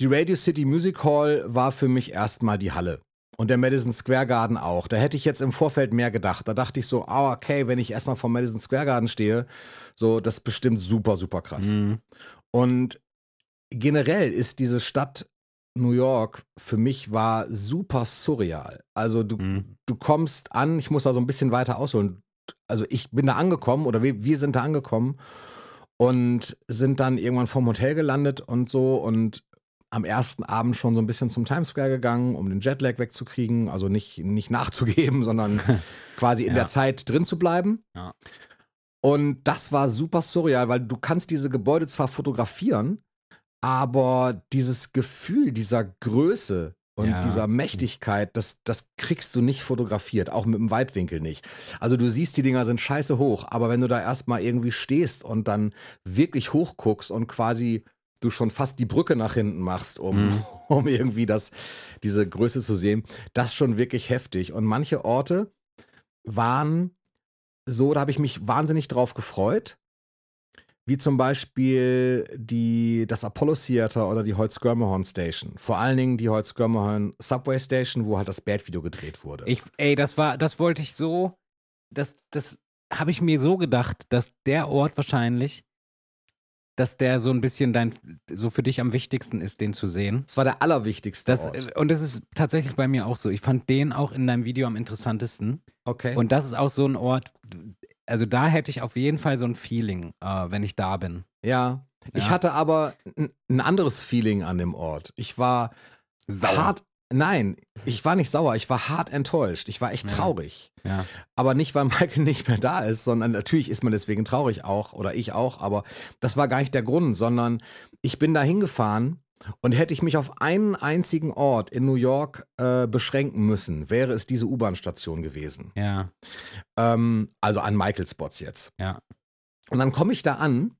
die Radio City Music Hall war für mich erstmal die Halle. Und der Madison Square Garden auch. Da hätte ich jetzt im Vorfeld mehr gedacht. Da dachte ich so, ah, okay, wenn ich erstmal vom Madison Square Garden stehe, so, das ist bestimmt super, super krass. Mhm. Und generell ist diese Stadt New York für mich war super surreal. Also du, Mhm. du kommst an, ich muss da so ein bisschen weiter ausholen. Also ich bin da angekommen oder wir, wir sind da angekommen und sind dann irgendwann vom Hotel gelandet und so und am ersten Abend schon so ein bisschen zum Times Square gegangen, um den Jetlag wegzukriegen, also nicht, nicht nachzugeben, sondern quasi in Ja. der Zeit drin zu bleiben. Ja. Und das war super surreal, weil du kannst diese Gebäude zwar fotografieren, aber dieses Gefühl dieser Größe und Ja. dieser Mächtigkeit, das, das kriegst du nicht fotografiert, auch mit dem Weitwinkel nicht. Also du siehst, die Dinger sind scheiße hoch, aber wenn du da erstmal irgendwie stehst und dann wirklich hochguckst und quasi du schon fast die Brücke nach hinten machst, um, Mhm. um irgendwie das, diese Größe zu sehen, das ist schon wirklich heftig. Und manche Orte waren so, da habe ich mich wahnsinnig drauf gefreut. Wie zum Beispiel die, das Apollo Theater oder die Holzgörmehorn Station. Vor allen Dingen die Holzgörmehorn Subway Station, wo halt das Bad-Video gedreht wurde. Ich, ey, das war, das wollte ich so, das, das habe ich mir so gedacht, dass der Ort wahrscheinlich, dass der so ein bisschen dein, so für dich am wichtigsten ist, den zu sehen. das war der allerwichtigste Das, Ort. und das ist tatsächlich bei mir auch so. Ich fand den auch in deinem Video am interessantesten. Okay. Und das ist auch so ein Ort, also da hätte ich auf jeden Fall so ein Feeling, äh, wenn ich da bin. ja. Ich Ja. hatte aber ein anderes Feeling an dem Ort. Ich war Sauer. hart, nein, ich war nicht sauer, ich war hart enttäuscht. Ich war echt Ja. traurig. Ja. Aber nicht, weil Michael nicht mehr da ist, sondern natürlich ist man deswegen traurig auch oder ich auch, aber das war gar nicht der Grund, sondern ich bin da hingefahren und hätte ich mich auf einen einzigen Ort in New York äh, beschränken müssen, wäre es diese U-Bahn-Station gewesen. Ja. Ähm, also an Michael-Spots jetzt. Ja. Und dann komme ich da an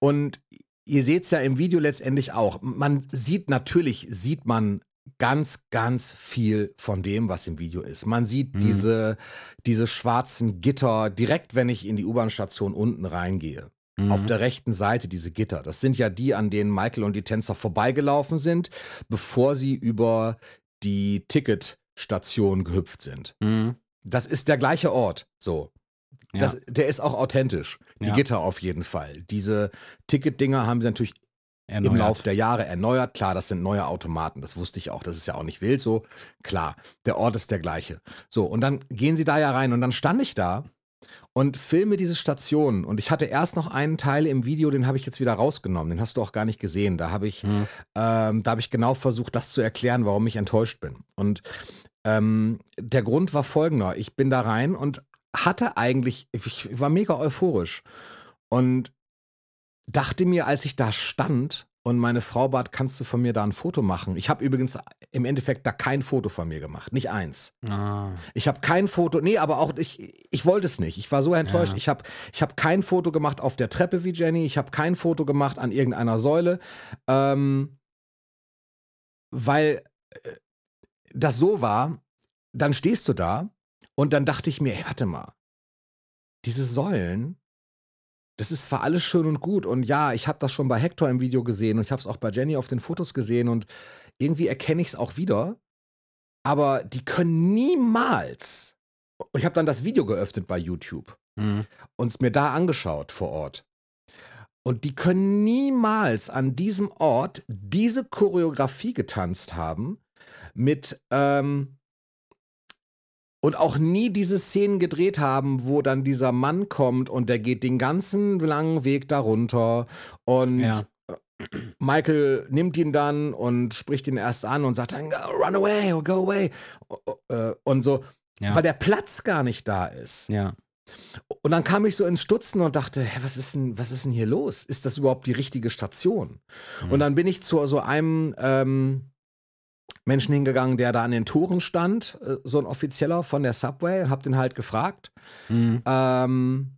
und ihr seht es ja im Video letztendlich auch. Man sieht natürlich, sieht man ganz, ganz viel von dem, was im Video ist. Man sieht Mhm. diese, diese schwarzen Gitter direkt, wenn ich in die U-Bahn-Station unten reingehe. Mhm. Auf der rechten Seite diese Gitter. Das sind ja die, an denen Michael und die Tänzer vorbeigelaufen sind, bevor sie über die Ticketstation gehüpft sind. Mhm. Das ist der gleiche Ort. So. Ja. Das, der ist auch authentisch. Die Ja. Gitter auf jeden Fall. Diese Ticketdinger haben sie natürlich Erneuert. im Laufe der Jahre erneuert. Klar, das sind neue Automaten. Das wusste ich auch. Das ist ja auch nicht wild so. Klar, der Ort ist der gleiche. So, und dann gehen sie da ja rein. Und dann stand ich da und filme diese Station. Und ich hatte erst noch einen Teil im Video, den habe ich jetzt wieder rausgenommen. Den hast du auch gar nicht gesehen. Da habe ich, Mhm. ähm, da habe ich genau versucht, das zu erklären, warum ich enttäuscht bin. Und ähm, der Grund war folgender. Ich bin da rein und hatte eigentlich, ich war mega euphorisch und dachte mir, als ich da stand und meine Frau bat, kannst du von mir da ein Foto machen? Ich habe übrigens im Endeffekt da kein Foto von mir gemacht, nicht eins. Ah. Ich habe kein Foto, nee, aber auch ich, ich wollte es nicht. Ich war so enttäuscht. Ja. Ich habe ich hab kein Foto gemacht auf der Treppe wie Jenny. Ich habe kein Foto gemacht an irgendeiner Säule, ähm, weil äh, das so war. Dann stehst du da und dann dachte ich mir, ey, warte mal, diese Säulen, das ist zwar alles schön und gut und ja, ich habe das schon bei Hector im Video gesehen und ich habe es auch bei Jenny auf den Fotos gesehen und irgendwie erkenne ich es auch wieder, aber die können niemals. Und ich habe dann das Video geöffnet bei YouTube Mhm. und es mir da angeschaut vor Ort. Und die können niemals an diesem Ort diese Choreografie getanzt haben mit ähm, und auch nie diese Szenen gedreht haben, wo dann dieser Mann kommt und der geht den ganzen langen Weg darunter und Ja. Michael nimmt ihn dann und spricht ihn erst an und sagt dann, run away or go away. Äh, Und so, Ja. weil der Platz gar nicht da ist. ja. Und dann kam ich so ins Stutzen und dachte, hä, was ist denn, was ist denn hier los? Ist das überhaupt die richtige Station? Mhm. Und dann bin ich zu so einem ähm, Menschen hingegangen, der da an den Toren stand, äh, so ein Offizieller von der Subway, und hab den halt gefragt. Mhm. Ähm,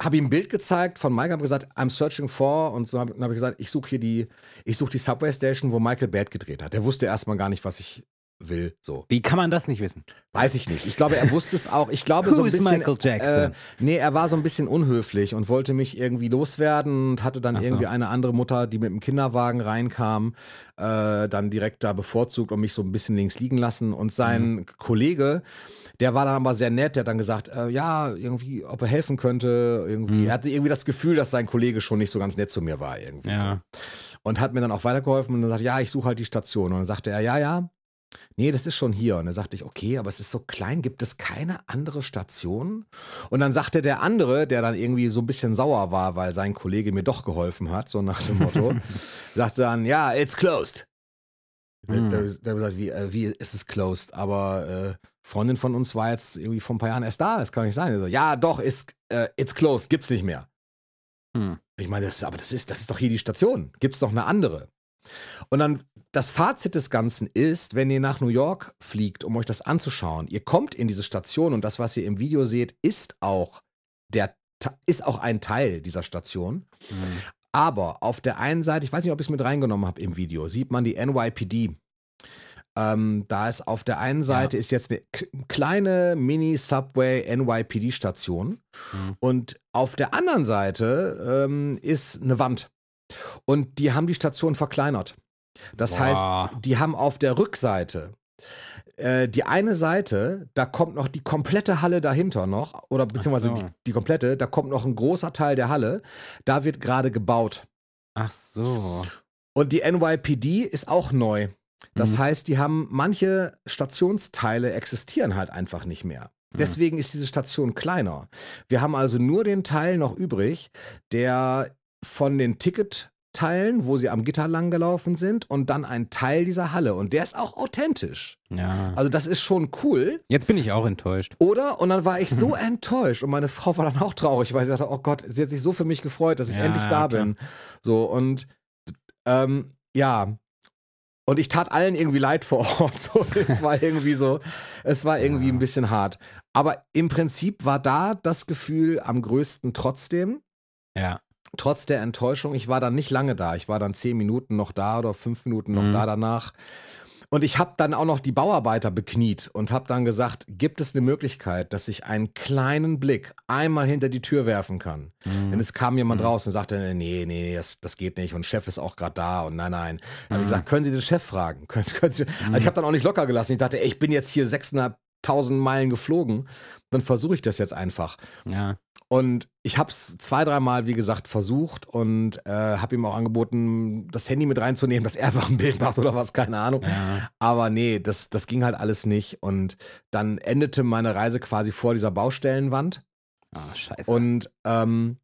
habe ihm ein Bild gezeigt von Mike, habe gesagt, I'm searching for und so habe hab ich gesagt, ich suche hier die, ich suche die Subway Station, wo Michael Bad gedreht hat. Der wusste erstmal gar nicht, was ich will. So. Wie kann man das nicht wissen? Weiß ich nicht. Ich glaube, er wusste es auch. Ich glaube so ein is bisschen. Michael Jackson? Äh, nee, er war so ein bisschen unhöflich und wollte mich irgendwie loswerden und hatte dann Ach so. irgendwie eine andere Mutter, die mit dem Kinderwagen reinkam, äh, dann direkt da bevorzugt und mich so ein bisschen links liegen lassen. Und sein Mhm. Kollege, der war dann aber sehr nett, der hat dann gesagt, äh, ja, irgendwie, ob er helfen könnte. Irgendwie. Mhm. Er hatte irgendwie das Gefühl, dass sein Kollege schon nicht so ganz nett zu mir war. Irgendwie Ja. so. Und hat mir dann auch weitergeholfen und dann sagt, ja, ich suche halt die Station. Und dann sagte er, ja, ja, nee, das ist schon hier. Und dann sagte ich, okay, aber es ist so klein, gibt es keine andere Station? Und dann sagte der andere, der dann irgendwie so ein bisschen sauer war, weil sein Kollege mir doch geholfen hat, so nach dem Motto, sagte dann, ja, it's closed. Der, Hm. der, der hat gesagt, wie, äh, wie ist es closed? Aber äh, Freundin von uns war jetzt irgendwie vor ein paar Jahren erst da, das kann nicht sein. So, ja, doch, ist, äh, it's closed, gibt's nicht mehr. Hm. Ich meine, das, aber das ist, das ist doch hier die Station. Gibt es doch eine andere? Und dann das Fazit des Ganzen ist, wenn ihr nach New York fliegt, um euch das anzuschauen, ihr kommt in diese Station und das, was ihr im Video seht, ist auch der ist auch ein Teil dieser Station. Mhm. Aber auf der einen Seite, ich weiß nicht, ob ich es mit reingenommen habe im Video, sieht man die NYPD. Ähm, da ist auf der einen Seite ist jetzt eine kleine Mini-Subway NYPD-Station Mhm. und auf der anderen Seite ähm, ist eine Wand. Und die haben die Station verkleinert. Das Boah. heißt, die haben auf der Rückseite äh, die eine Seite, da kommt noch die komplette Halle dahinter noch, oder beziehungsweise so. die, die komplette, da kommt noch ein großer Teil der Halle, da wird gerade gebaut. Ach so. Und die NYPD ist auch neu. Das Mhm. heißt, die haben manche Stationsteile existieren halt einfach nicht mehr. Mhm. Deswegen ist diese Station kleiner. Wir haben also nur den Teil noch übrig, der von den Hauptteilen, wo sie am Gitter lang gelaufen sind und dann ein Teil dieser Halle. Und der ist auch authentisch. Ja. Also das ist schon cool. Jetzt bin ich auch enttäuscht. Oder? Und dann war ich so enttäuscht und meine Frau war dann auch traurig, weil sie dachte, oh Gott, sie hat sich so für mich gefreut, dass ich Ja, endlich da klar. bin. So und ähm, ja. Und ich tat allen irgendwie leid vor Ort. So, es war irgendwie so, es war irgendwie Ja. ein bisschen hart. Aber im Prinzip war da das Gefühl am größten trotzdem, Ja. Trotz der Enttäuschung. Ich war dann nicht lange da. Ich war dann zehn Minuten noch da oder fünf Minuten noch Mhm. da danach. Und ich habe dann auch noch die Bauarbeiter bekniet und habe dann gesagt, gibt es eine Möglichkeit, dass ich einen kleinen Blick einmal hinter die Tür werfen kann? Mhm. Denn es kam jemand Mhm. raus und sagte, nee, nee, das, das geht nicht und Chef ist auch gerade da und nein, nein. Dann habe ich Mhm. gesagt, können Sie den Chef fragen? Können, können Sie, also ich habe dann auch nicht locker gelassen. Ich dachte, ey, ich bin jetzt hier 6.500 Meilen geflogen, dann versuche ich das jetzt einfach. Ja. Und ich habe es zwei, dreimal, wie gesagt, versucht und äh, habe ihm auch angeboten, das Handy mit reinzunehmen, dass er einfach ein Bild macht oder was, keine Ahnung. Ja. Aber nee, das, das ging halt alles nicht. Und dann endete meine Reise quasi vor dieser Baustellenwand. Ah, scheiße. Und ähm,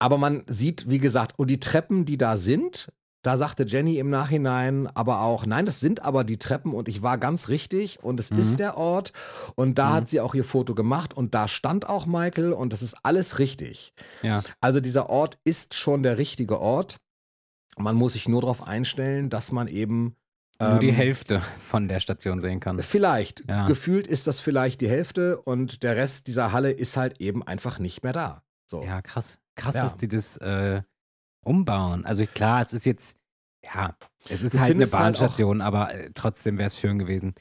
aber man sieht, wie gesagt, und die Treppen, die da sind, da sagte Jenny im Nachhinein aber auch, nein, das sind aber die Treppen und ich war ganz richtig und es Mhm. ist der Ort und da Mhm. hat sie auch ihr Foto gemacht und da stand auch Michael und das ist alles richtig. ja. Also dieser Ort ist schon der richtige Ort. Man muss sich nur darauf einstellen, dass man eben Nur die ähm, Hälfte von der Station sehen kann. Vielleicht. Ja. Gefühlt ist das vielleicht die Hälfte und der Rest dieser Halle ist halt eben einfach nicht mehr da. So. Ja, krass. Krass, Ja. dass die das äh, umbauen. Also klar, es ist jetzt, ja, es ist Du halt eine halt Bahnstation, aber äh, trotzdem wäre es schön gewesen,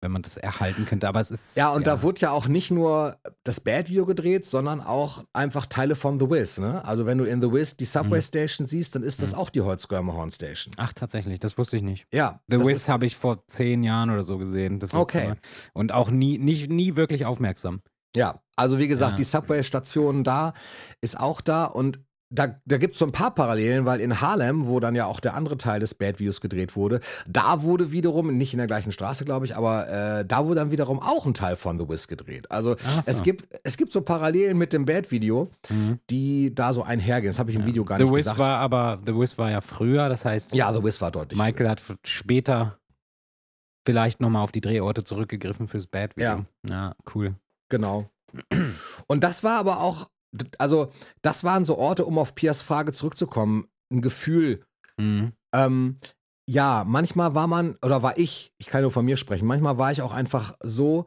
wenn man das erhalten könnte. Aber es ist. Ja, und da wurde ja auch nicht nur das Bad-Video gedreht, sondern auch einfach Teile von The Wiz. Ne? Also wenn du in The Wiz die Subway Mhm. Station siehst, dann ist das Mhm. auch die Holzgörmerhorn Station. Ach, tatsächlich, das wusste ich nicht. Ja, The Wiz habe ich vor zehn Jahren oder so gesehen. Okay. Mal. Und auch nie, nie, nie wirklich aufmerksam. Ja, also wie gesagt, Ja. die Subway-Station da ist auch da und da, da gibt es so ein paar Parallelen, weil in Harlem, wo dann ja auch der andere Teil des Bad-Videos gedreht wurde, da wurde wiederum, nicht in der gleichen Straße, glaube ich, aber äh, da wurde dann wiederum auch ein Teil von The Wiz gedreht. Also so. es, gibt, es gibt so Parallelen mit dem Bad-Video, Mhm. die da so einhergehen. Das habe ich im Ja. Video gar The nicht Wiz gesagt. war aber, The Wiz war ja früher, das heißt, ja, The Wiz war deutlich. Michael hat f- später vielleicht nochmal auf die Drehorte zurückgegriffen fürs Bad-Video. Ja. cool. Genau. Und das war aber auch, also das waren so Orte, um auf Pias Frage zurückzukommen, ein Gefühl, Mhm. Ähm, ja, manchmal war man, oder war ich, ich kann nur von mir sprechen, manchmal war ich auch einfach so,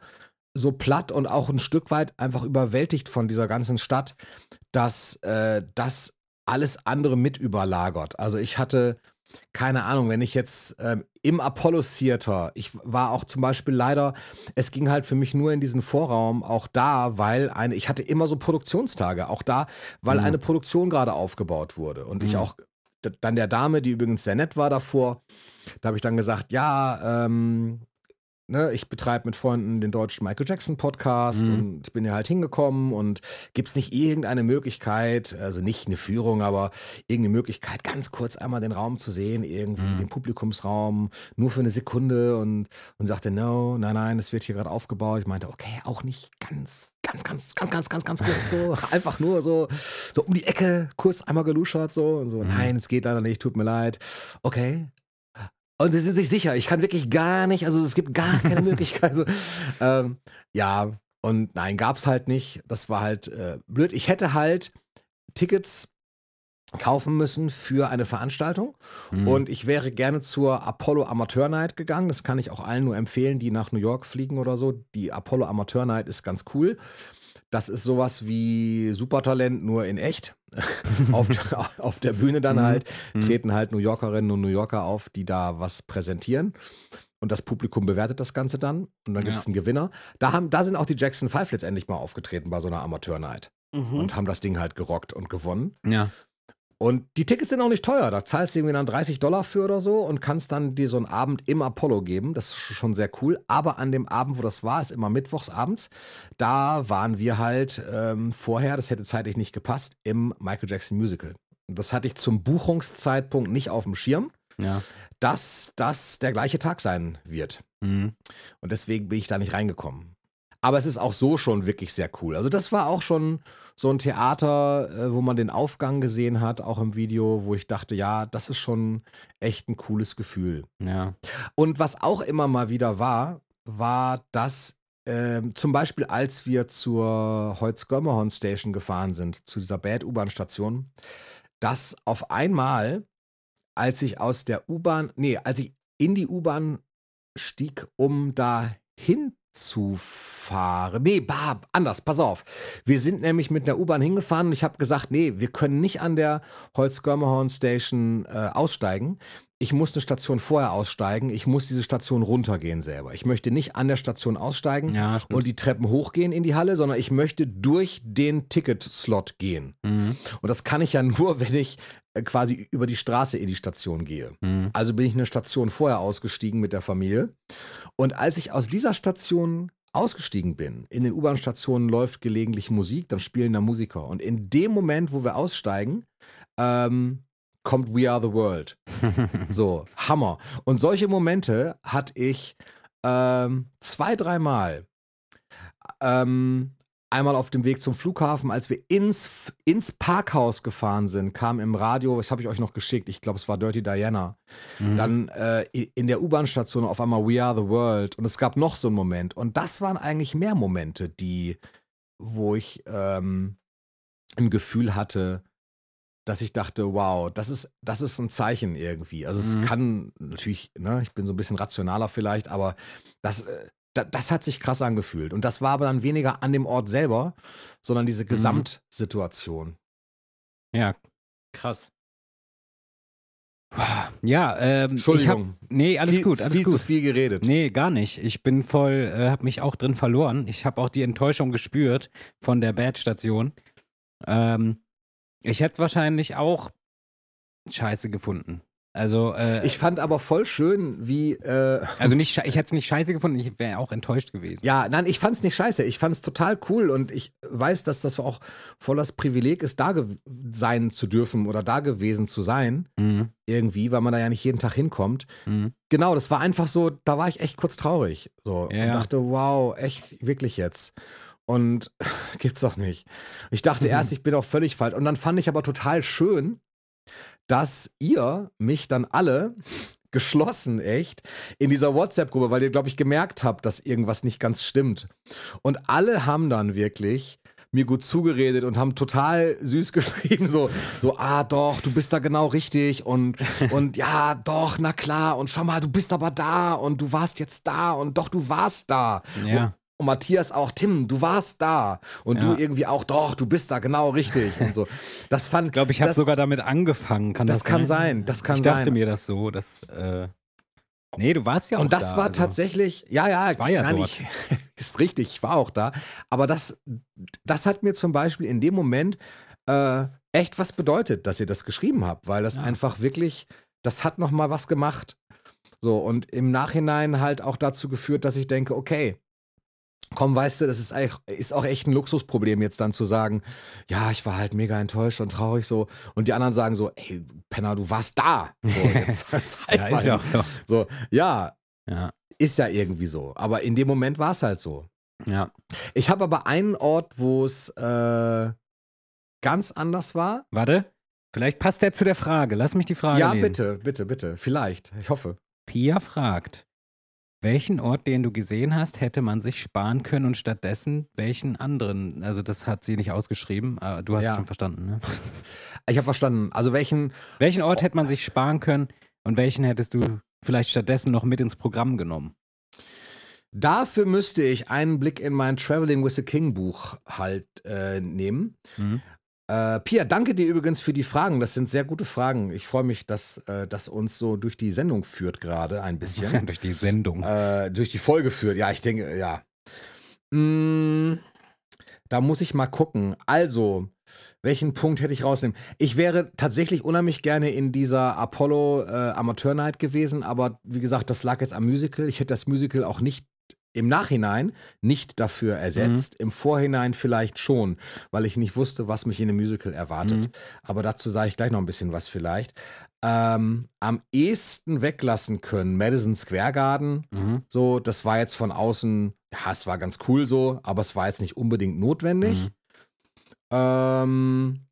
so platt und auch ein Stück weit einfach überwältigt von dieser ganzen Stadt, dass äh, das alles andere mit überlagert. Also ich hatte, keine Ahnung, wenn ich jetzt ähm, im Apollo Theater, ich war auch zum Beispiel leider, es ging halt für mich nur in diesen Vorraum, auch da, weil eine, ich hatte immer so Produktionstage, auch da, weil Mhm. eine Produktion gerade aufgebaut wurde und ich Mhm. auch d- dann der Dame, die übrigens sehr nett war davor, da habe ich dann gesagt, ja, ähm, ne, ich betreibe mit Freunden den deutschen Michael Jackson Podcast Mhm. und ich bin ja halt hingekommen und gibt es nicht irgendeine Möglichkeit, also nicht eine Führung, aber irgendeine Möglichkeit, ganz kurz einmal den Raum zu sehen, irgendwie Mhm. den Publikumsraum, nur für eine Sekunde und, und sagte, no, nein, nein, es wird hier gerade aufgebaut. Ich meinte, okay, auch nicht ganz, ganz, ganz, ganz, ganz, ganz, ganz kurz so, einfach nur so, so um die Ecke, kurz einmal geluschert so und so, Mhm. nein, es geht leider nicht, tut mir leid. Okay, und sie sind sich sicher, ich kann wirklich gar nicht, also es gibt gar keine Möglichkeit. Also, ähm, ja, und nein, gab's halt nicht. Das war halt äh, blöd. Ich hätte halt Tickets kaufen müssen für eine Veranstaltung Mhm. und ich wäre gerne zur Apollo Amateur Night gegangen. Das kann ich auch allen nur empfehlen, die nach New York fliegen oder so. Die Apollo Amateur Night ist ganz cool. Das ist sowas wie Supertalent, nur in echt. auf, auf der Bühne dann Mhm. halt Mhm. treten halt New Yorkerinnen und New Yorker auf, die da was präsentieren. Und das Publikum bewertet das Ganze dann. Und dann gibt es Ja. einen Gewinner. Da, haben, da sind auch die Jackson Five letztendlich mal aufgetreten bei so einer Amateur-Night. Mhm. Und haben das Ding halt gerockt und gewonnen. Ja. Und die Tickets sind auch nicht teuer. Da zahlst du irgendwie dann 30 Dollar für oder so und kannst dann dir so einen Abend im Apollo geben. Das ist schon sehr cool. Aber an dem Abend, wo das war, ist immer mittwochs abends. Da waren wir halt ähm, vorher, das hätte zeitlich nicht gepasst, im Michael Jackson Musical. Das hatte ich zum Buchungszeitpunkt nicht auf dem Schirm, Ja. dass das der gleiche Tag sein wird. Mhm. Und deswegen bin ich da nicht reingekommen. Aber es ist auch so schon wirklich sehr cool. Also das war auch schon so ein Theater, äh, wo man den Aufgang gesehen hat, auch im Video, wo ich dachte, ja, das ist schon echt ein cooles Gefühl. Ja. Und was auch immer mal wieder war, war, dass ähm, zum Beispiel, als wir zur Holzgömmerhorn Station gefahren sind, zu dieser Bad U-Bahn-Station, dass auf einmal, als ich aus der U-Bahn, nee, als ich in die U-Bahn stieg, um da hinzufahren. Nee, bah, anders, pass auf. Wir sind nämlich mit der U-Bahn hingefahren und ich habe gesagt, nee, wir können nicht an der Holzgörmerhorn Station äh, aussteigen. Ich muss eine Station vorher aussteigen. Ich muss diese Station runtergehen selber. Ich möchte nicht an der Station aussteigen Ja, und die Treppen hochgehen in die Halle, sondern ich möchte durch den Ticket-Slot gehen. Mhm. Und das kann ich ja nur, wenn ich äh, quasi über die Straße in die Station gehe. Mhm. Also bin ich eine Station vorher ausgestiegen mit der Familie. Und als ich aus dieser Station ausgestiegen bin, in den U-Bahn-Stationen läuft gelegentlich Musik, dann spielen da Musiker. Und in dem Moment, wo wir aussteigen, ähm, kommt We Are the World. So, Hammer. Und solche Momente hatte ich ähm, zwei, dreimal. Ähm, einmal auf dem Weg zum Flughafen, als wir ins, ins Parkhaus gefahren sind, kam im Radio, das habe ich euch noch geschickt, ich glaube, es war Dirty Diana, Mhm. dann äh, in der U-Bahn-Station auf einmal We Are the World und es gab noch so einen Moment. Und das waren eigentlich mehr Momente, die, wo ich ähm, ein Gefühl hatte, dass ich dachte, wow, das ist, das ist ein Zeichen irgendwie. Also Mhm. es kann natürlich, ne, ich bin so ein bisschen rationaler vielleicht, aber das, äh, da, das hat sich krass angefühlt. Und das war aber dann weniger an dem Ort selber, sondern diese Gesamtsituation. Ja, krass. Ja, ähm, Entschuldigung. Hab, nee, alles viel, gut, alles viel gut. zu viel geredet. Nee, gar nicht. Ich bin voll, äh, hab mich auch drin verloren. Ich habe auch die Enttäuschung gespürt von der Bad-Station. Ähm, ich hätte es wahrscheinlich auch scheiße gefunden. Also, äh, Ich fand aber voll schön, wie. Äh, also nicht, ich hätte es nicht scheiße gefunden, ich wäre auch enttäuscht gewesen. ja, nein, ich fand's nicht scheiße. Ich fand's total cool und ich weiß, dass das auch voll das Privileg ist, da sein zu dürfen oder da gewesen zu sein. Mhm. Irgendwie, weil man da ja nicht jeden Tag hinkommt. Mhm. Genau, das war einfach so, da war ich echt kurz traurig. So, Ja, und dachte, wow, echt, wirklich jetzt. Und gibt's doch nicht. Ich dachte Mhm. erst, ich bin auch völlig falsch. Und dann fand ich aber total schön, dass ihr mich dann alle geschlossen, echt, in dieser WhatsApp-Gruppe, weil ihr, glaube ich, gemerkt habt, dass irgendwas nicht ganz stimmt. Und alle haben dann wirklich mir gut zugeredet und haben total süß geschrieben, so, so, ah, doch, du bist da genau richtig und, und ja, doch, na klar, und schau mal, du bist aber da und du warst jetzt da und doch, du warst da. Ja. Und Matthias auch, Tim, du warst da. Und Ja. du irgendwie auch, doch, du bist da genau richtig. Und so. Das fand Ich glaube, ich habe sogar damit angefangen. Kann das, das kann sein, das kann ich dachte sein. mir das so, dass. Äh, nee, du warst ja auch Und das da, war also. tatsächlich, ja, ja, Ich war ja nein. Ich, ist richtig, ich war auch da. Aber das, das hat mir zum Beispiel in dem Moment äh, echt was bedeutet, dass ihr das geschrieben habt, weil das Ja. einfach wirklich, das hat noch mal was gemacht. So, und im Nachhinein halt auch dazu geführt, dass ich denke, okay, komm, weißt du, das ist, eigentlich, ist auch echt ein Luxusproblem, jetzt dann zu sagen, ja, ich war halt mega enttäuscht und traurig so. Und die anderen sagen so, ey, Penner, du warst da. So, jetzt, halt Ja, mal ist ja auch so. So, ja, Ja. ist ja irgendwie so. Aber in dem Moment war es halt so. ja. Ich habe aber einen Ort, wo es äh, ganz anders war. Warte. Vielleicht passt der zu der Frage. Lass mich die Frage ja, lesen. bitte, bitte, bitte. Vielleicht. Ich hoffe. Pia fragt, welchen Ort, den du gesehen hast, hätte man sich sparen können und stattdessen welchen anderen? Also das hat sie nicht ausgeschrieben, aber du hast Ja. es schon verstanden, ne? Ich habe verstanden. Also welchen. Welchen Ort hätte man sich sparen können und welchen hättest du vielleicht stattdessen noch mit ins Programm genommen? Dafür müsste ich einen Blick in mein Traveling with the King Buch halt äh, nehmen. Mhm. Äh, Pia, danke dir übrigens für die Fragen. Das sind sehr gute Fragen. Ich freue mich, dass äh, das uns so durch die Sendung führt gerade ein bisschen. Durch die Sendung. äh, durch die Folge führt. Ja, ich denke, ja. Mm, da muss ich mal gucken. Also, welchen Punkt hätte ich rausnehmen? Ich wäre tatsächlich unheimlich gerne in dieser Apollo äh, Amateur Night gewesen, aber wie gesagt, das lag jetzt am Musical. Ich hätte das Musical auch nicht Im Nachhinein nicht dafür ersetzt, im Vorhinein vielleicht schon, weil ich nicht wusste, was mich in einem Musical erwartet. Mhm. Aber dazu sage ich gleich noch ein bisschen was vielleicht. Ähm, am ehesten weglassen können Madison Square Garden. Mhm. So, das war jetzt von außen, ja, es war ganz cool so, aber es war jetzt nicht unbedingt notwendig. Ähm,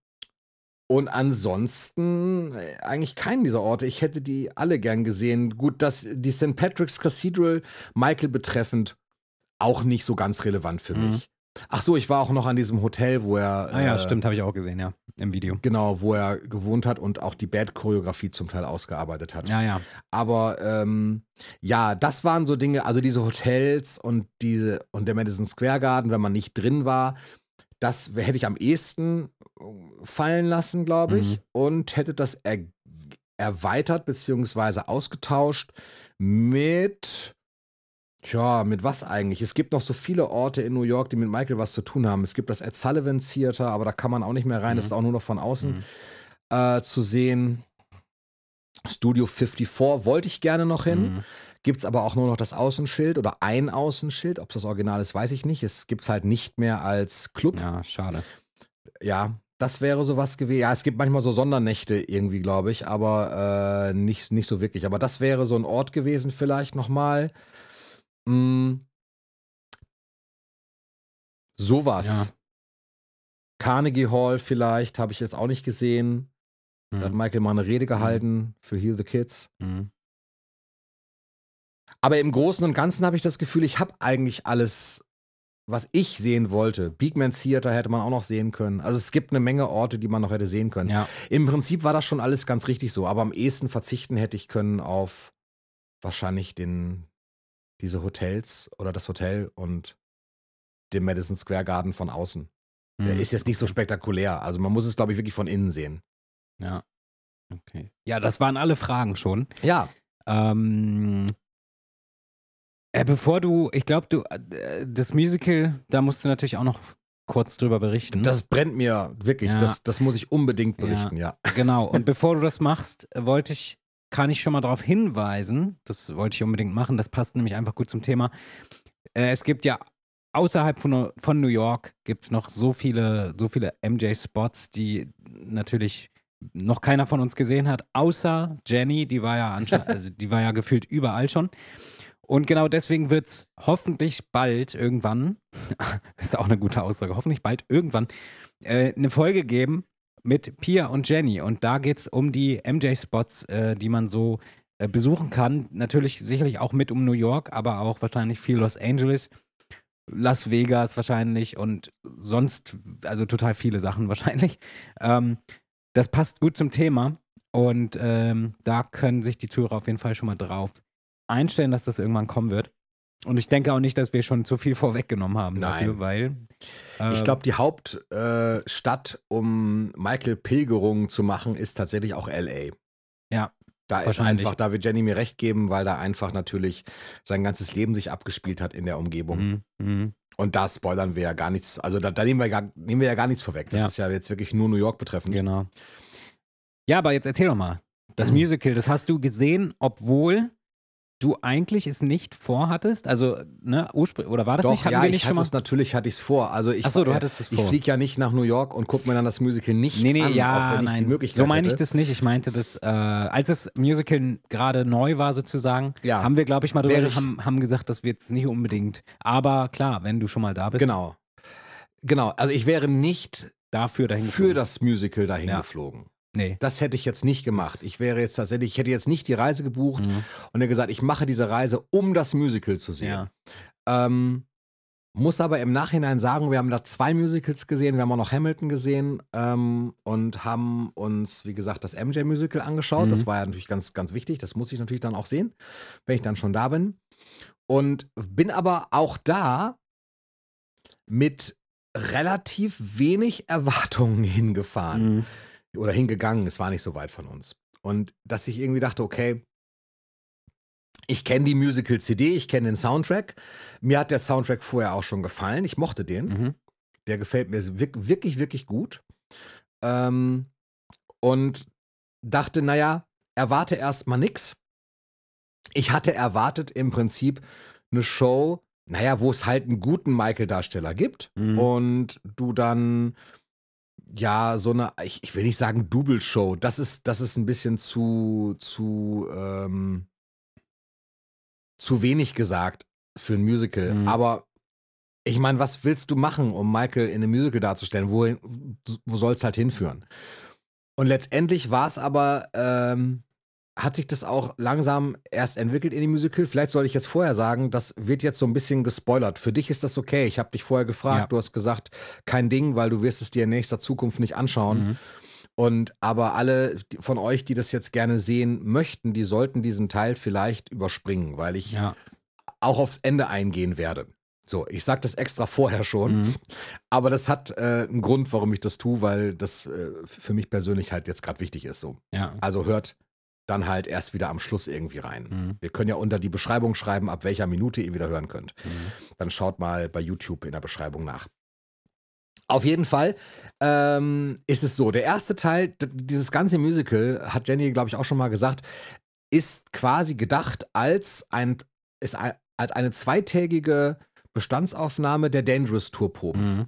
und ansonsten äh, eigentlich keinen dieser Orte. Ich hätte die alle gern gesehen. Gut, dass die St. Patrick's Cathedral Michael betreffend auch nicht so ganz relevant für Mhm. mich. Ach so, ich war auch noch an diesem Hotel, wo er Ah ja, äh, stimmt, habe ich auch gesehen, ja, im Video. genau, wo er gewohnt hat und auch die Bad-Choreografie zum Teil ausgearbeitet hat. Ja, ja. Aber ähm, ja, das waren so Dinge, also diese Hotels und diese und der Madison Square Garden, wenn man nicht drin war, das hätte ich am ehesten äh, fallen lassen, glaube ich, Mhm. und hätte das er erweitert beziehungsweise ausgetauscht mit Tja, mit was eigentlich? Es gibt noch so viele Orte in New York, die mit Michael was zu tun haben. Es gibt das Ed Sullivan Theater, aber da kann man auch nicht mehr rein, das Mhm. ist auch nur noch von außen Mhm. äh, zu sehen. Studio 54 wollte ich gerne noch hin. Mhm. Gibt es aber auch nur noch das Außenschild oder ein Außenschild. Ob das Original ist, weiß ich nicht. Es gibt es halt nicht mehr als Club. Ja. Ja, schade. das wäre sowas gewesen. Ja, es gibt manchmal so Sondernächte irgendwie, glaube ich, aber äh, nicht, nicht so wirklich. Aber das wäre so ein Ort gewesen, vielleicht nochmal. Mm. Sowas. Ja. Carnegie Hall vielleicht, habe ich jetzt auch nicht gesehen. Da hat Mhm. Michael mal eine Rede gehalten für Heal the Kids. Mhm. Aber im Großen und Ganzen habe ich das Gefühl, ich habe eigentlich alles, was ich sehen wollte. Beakman Theater hätte man auch noch sehen können. Also es gibt eine Menge Orte, die man noch hätte sehen können. Ja, Im Prinzip war das schon alles ganz richtig so, aber am ehesten verzichten hätte ich können auf wahrscheinlich den, diese Hotels oder das Hotel und den Madison Square Garden von außen. Der Mhm. ist jetzt nicht so spektakulär. Also man muss es, glaube ich, wirklich von innen sehen. ja. Okay. Ja, das waren alle Fragen schon. Ja, Ähm, äh, bevor du, ich glaube, du, äh, das Musical, da musst du natürlich auch noch kurz drüber berichten. das brennt mir wirklich. Ja. Das, das muss ich unbedingt Ja. berichten, ja. Genau, und bevor du das machst, wollte ich, kann ich schon mal darauf hinweisen, das wollte ich unbedingt machen, das passt nämlich einfach gut zum Thema. Äh, es gibt ja außerhalb von, von New York gibt es noch so viele, so viele MJ-Spots, die natürlich noch keiner von uns gesehen hat, außer Jenny, die war ja anscheinend, also die war ja gefühlt überall schon. Und genau deswegen wird es hoffentlich bald irgendwann, ist auch eine gute Aussage, hoffentlich bald irgendwann äh, eine Folge geben mit Pia und Jenny. Und da geht es um die MJ-Spots, äh, die man so äh, besuchen kann. Natürlich sicherlich auch mit um New York, aber auch wahrscheinlich viel Los Angeles, Las Vegas wahrscheinlich und sonst, also total viele Sachen wahrscheinlich. Ähm, das passt gut zum Thema. Und ähm, da können sich die Zuhörer auf jeden Fall schon mal drauf einstellen, dass das irgendwann kommen wird. Und ich denke auch nicht, dass wir schon zu viel vorweggenommen haben Nein. dafür, weil. Ich äh, glaube, die Hauptstadt, äh, um Michael Pilgerungen zu machen, ist tatsächlich auch LA. Ja, Da ist einfach, da wird Jenny mir recht geben, weil da einfach natürlich sein ganzes Leben sich abgespielt hat in der Umgebung. Mhm, mhm. Und da spoilern wir ja gar nichts, also da, da nehmen, wir gar, nehmen wir ja gar nichts vorweg. Das Ja. ist ja jetzt wirklich nur New York betreffend. Genau. Ja, aber jetzt erzähl doch mal. Das Mhm. Musical, das hast du gesehen, obwohl du eigentlich es nicht vorhattest? Also, ne, ursprünglich, oder war das Doch, nicht? Hatten ja, wir ich nicht hatte es natürlich, hatte ich es vor. Also ich, so, du hattest es Ich fliege ja nicht nach New York und gucke mir dann das Musical nicht Nee, nee, an, ja, auch wenn ich nein. die Möglichkeit so meine ich das nicht. Ich meinte das, äh, als das Musical gerade neu war sozusagen, Ja. haben wir, glaube ich, mal ich- haben, haben gesagt, das wird es nicht unbedingt. Aber klar, wenn du schon mal da bist, Genau. Genau, also ich wäre nicht dafür dahin für geflogen. das Musical dahin Ja. geflogen. Nee. Das hätte ich jetzt nicht gemacht. Ich wäre jetzt tatsächlich, ich hätte jetzt nicht die Reise gebucht Mhm. und hätte gesagt, ich mache diese Reise, um das Musical zu sehen. Ja. Ähm, muss aber im Nachhinein sagen, wir haben da zwei Musicals gesehen, wir haben auch noch Hamilton gesehen ähm, und haben uns, wie gesagt, das MJ-Musical angeschaut. Mhm. Das war ja natürlich ganz, ganz wichtig. Das muss ich natürlich dann auch sehen, wenn ich dann schon da bin. Und bin aber auch da mit relativ wenig Erwartungen hingefahren Mhm. Oder hingegangen. Es war nicht so weit von uns. Und dass ich irgendwie dachte, okay, ich kenne die Musical-CD, ich kenne den Soundtrack. Mir hat der Soundtrack vorher auch schon gefallen. Ich mochte den. Mhm. Der gefällt mir wirk- wirklich, wirklich gut. Ähm, und dachte, naja, erwarte erstmal nix. Ich hatte erwartet im Prinzip eine Show naja, wo es halt einen guten Michael-Darsteller gibt Mhm. und du dann ja so eine, ich, ich will nicht sagen Double-Show, das ist, das ist ein bisschen zu, zu, ähm, zu wenig gesagt für ein Musical. Mhm. Aber ich meine, was willst du machen, um Michael in einem Musical darzustellen? Wohin, wo soll es halt hinführen? Und letztendlich war es aber, ähm, hat sich das auch langsam erst entwickelt in die Musical. Vielleicht soll ich jetzt vorher sagen, das wird jetzt so ein bisschen gespoilert. Für dich ist das okay. Ich habe dich vorher gefragt, Ja. du hast gesagt, kein Ding, weil du wirst es dir in nächster Zukunft nicht anschauen. Mhm. Und aber alle von euch, die das jetzt gerne sehen möchten, die sollten diesen Teil vielleicht überspringen, weil ich Ja. auch aufs Ende eingehen werde. So, ich sag das extra vorher schon, Mhm. aber das hat äh, einen Grund, warum ich das tue, weil das äh, für mich persönlich halt jetzt gerade wichtig ist. So. Ja. Also hört dann halt erst wieder am Schluss irgendwie rein. Mhm. Wir können ja unter die Beschreibung schreiben, ab welcher Minute ihr wieder hören könnt. Mhm. Dann schaut mal bei YouTube in der Beschreibung nach. Auf jeden Fall ähm, ist es so, der erste Teil, dieses ganze Musical, hat Jenny, glaube ich, auch schon mal gesagt, ist quasi gedacht als, ein, ist ein, als eine zweitägige Bestandsaufnahme der Dangerous Tourproben. Mhm.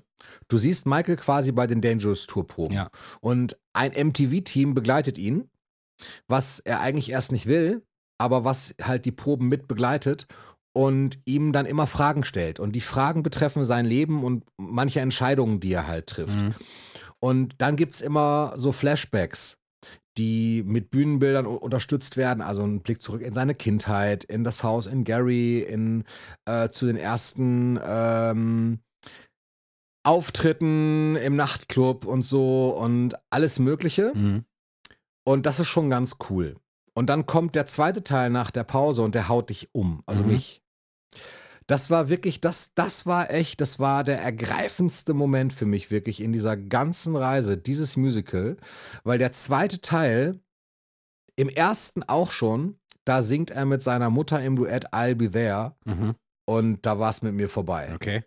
Du siehst Michael quasi bei den Dangerous Tourproben. Ja. Und ein MTV-Team begleitet ihn, was er eigentlich erst nicht will, aber was halt die Proben mit begleitet und ihm dann immer Fragen stellt. Und die Fragen betreffen sein Leben und manche Entscheidungen, die er halt trifft. Mhm. Und dann gibt es immer so Flashbacks, die mit Bühnenbildern unterstützt werden. Also ein Blick zurück in seine Kindheit, in das Haus in Gary, in, äh, zu den ersten ähm, Auftritten im Nachtclub und so und alles Mögliche. Mhm. Und das ist schon ganz cool. Und dann kommt der zweite Teil nach der Pause und der haut dich um, also Mhm. mich. Das war wirklich, das, das war echt, das war der ergreifendste Moment für mich wirklich in dieser ganzen Reise, dieses Musical, weil der zweite Teil, im ersten auch schon, da singt er mit seiner Mutter im Duett I'll Be There Mhm. und da war es mit mir vorbei. Okay.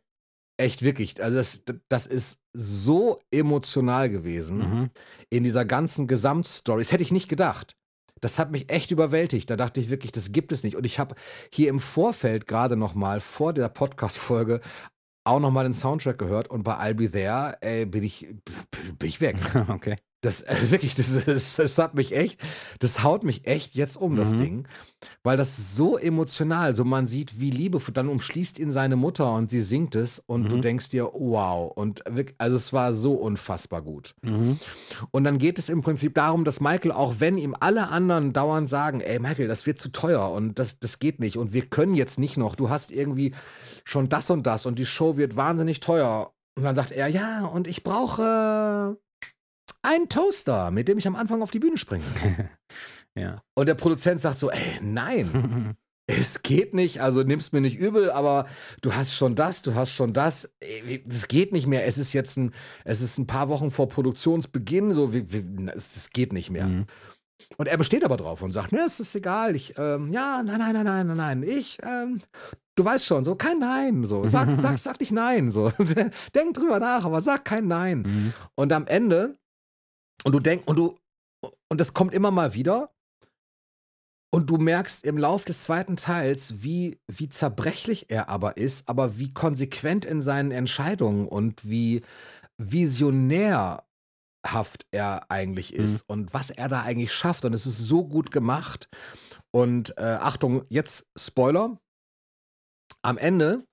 Echt wirklich, also das, das ist so emotional gewesen Mhm. in dieser ganzen Gesamtstory. Das hätte ich nicht gedacht. Das hat mich echt überwältigt. Da dachte ich wirklich, das gibt es nicht. Und ich habe hier im Vorfeld gerade noch mal vor der Podcast-Folge auch noch mal den Soundtrack gehört und bei I'll Be There ey, bin ich bin ich weg. Okay. Das äh, wirklich, das, das, das hat mich echt, das haut mich echt jetzt um, das Mhm. Ding. Weil das so emotional, so man sieht, wie liebevoll, dann umschließt ihn seine Mutter und sie singt es und du Mhm. denkst dir, wow. Und wirklich, also es war so unfassbar gut. Mhm. Und dann geht es im Prinzip darum, dass Michael, auch wenn ihm alle anderen dauernd sagen, ey Michael, das wird zu teuer und das, das geht nicht und wir können jetzt nicht noch, du hast irgendwie schon das und das und die Show wird wahnsinnig teuer. Und dann sagt er, ja, und ich brauche einen Toaster, mit dem ich am Anfang auf die Bühne springe. Ja. Und der Produzent sagt so, ey, nein, es geht nicht, also nimmst mir nicht übel, aber du hast schon das, du hast schon das. Das geht nicht mehr. Es ist jetzt ein, es ist ein paar Wochen vor Produktionsbeginn, so wie, wie, es, es geht nicht mehr. Mhm. Und er besteht aber drauf und sagt, ne, es ist egal. Ich, ähm, ja, nein, nein, nein, nein, nein, nein. Ich, ähm, du weißt schon, so kein Nein, so sag, sag, sag nicht Nein, so denk drüber nach, aber sag kein Nein. Mhm. Und am Ende und du denkst und du und das kommt immer mal wieder und du merkst im Lauf des zweiten Teils, wie, wie zerbrechlich er aber ist, aber wie konsequent in seinen Entscheidungen und wie visionärhaft er eigentlich ist und was er da eigentlich schafft. Und es ist so gut gemacht. Und äh, Achtung, jetzt Spoiler. Am Ende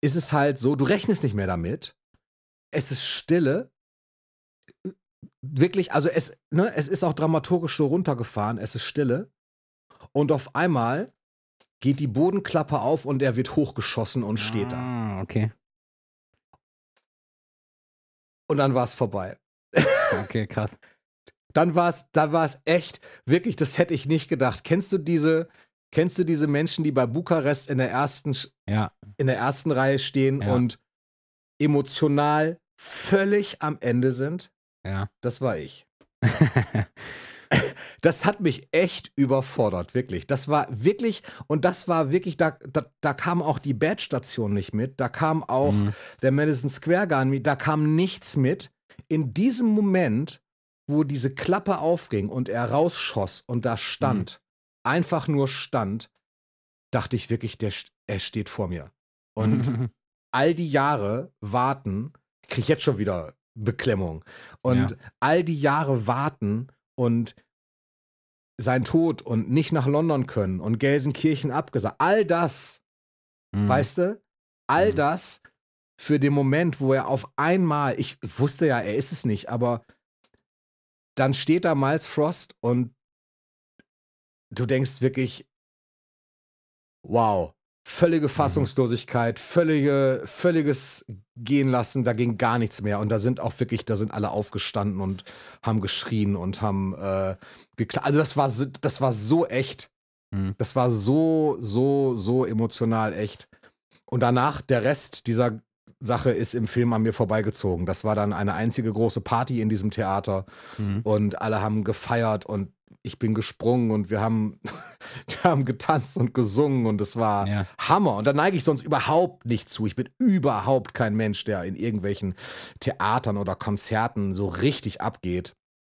ist es halt so, du rechnest nicht mehr damit. Es ist Stille. Wirklich, also es, ne, es ist auch dramaturgisch so runtergefahren, es ist Stille. Und auf einmal geht die Bodenklappe auf und er wird hochgeschossen und steht da. Ah, okay. Und dann war es vorbei. Okay, krass. Dann war es, dann war es echt, wirklich, das hätte ich nicht gedacht. Kennst du diese, kennst du diese Menschen, die bei Bukarest in der ersten, Ja. in der ersten Reihe stehen Ja. und emotional völlig am Ende sind? Ja. Das war ich. Das hat mich echt überfordert, wirklich. Das war wirklich, und das war wirklich, da, da, da kam auch die Bad-Station nicht mit, da kam auch Mhm. der Madison Square Garden mit, da kam nichts mit. In diesem Moment, wo diese Klappe aufging und er rausschoss und da stand, einfach nur stand, dachte ich wirklich, der, er steht vor mir. Und all die Jahre warten, kriege ich jetzt schon wieder Beklemmung. Und Ja. all die Jahre warten und sein Tod und nicht nach London können und Gelsenkirchen abgesagt. All das, Mhm. weißt du? All Mhm. das für den Moment, wo er auf einmal, ich wusste ja, er ist es nicht, aber dann steht da Miles Frost und du denkst wirklich, wow, völlige Fassungslosigkeit, völlige, völliges Gehen lassen, da ging gar nichts mehr. Und da sind auch wirklich, da sind alle aufgestanden und haben geschrien und haben äh, gekla Also das war so, das war so echt. Mhm. Das war so, so, so emotional echt. Und danach, der Rest dieser Sache ist im Film an mir vorbeigezogen. Das war dann eine einzige große Party in diesem Theater Mhm. und alle haben gefeiert und ich bin gesprungen und wir haben, wir haben getanzt und gesungen und es war Ja. Hammer. Und da neige ich sonst überhaupt nicht zu. Ich bin überhaupt kein Mensch, der in irgendwelchen Theatern oder Konzerten so richtig abgeht.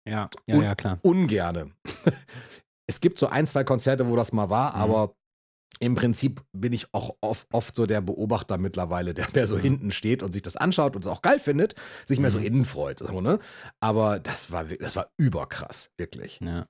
Ja, ja, Und- ja, klar. Ungerne. es gibt so ein, zwei Konzerte, wo das mal war, Mhm. aber im Prinzip bin ich auch oft, oft so der Beobachter mittlerweile, der mehr so Mhm. hinten steht und sich das anschaut und es auch geil findet, sich mehr so Mhm. innen freut. So, ne? Aber das war, das war überkrass, wirklich. Ja.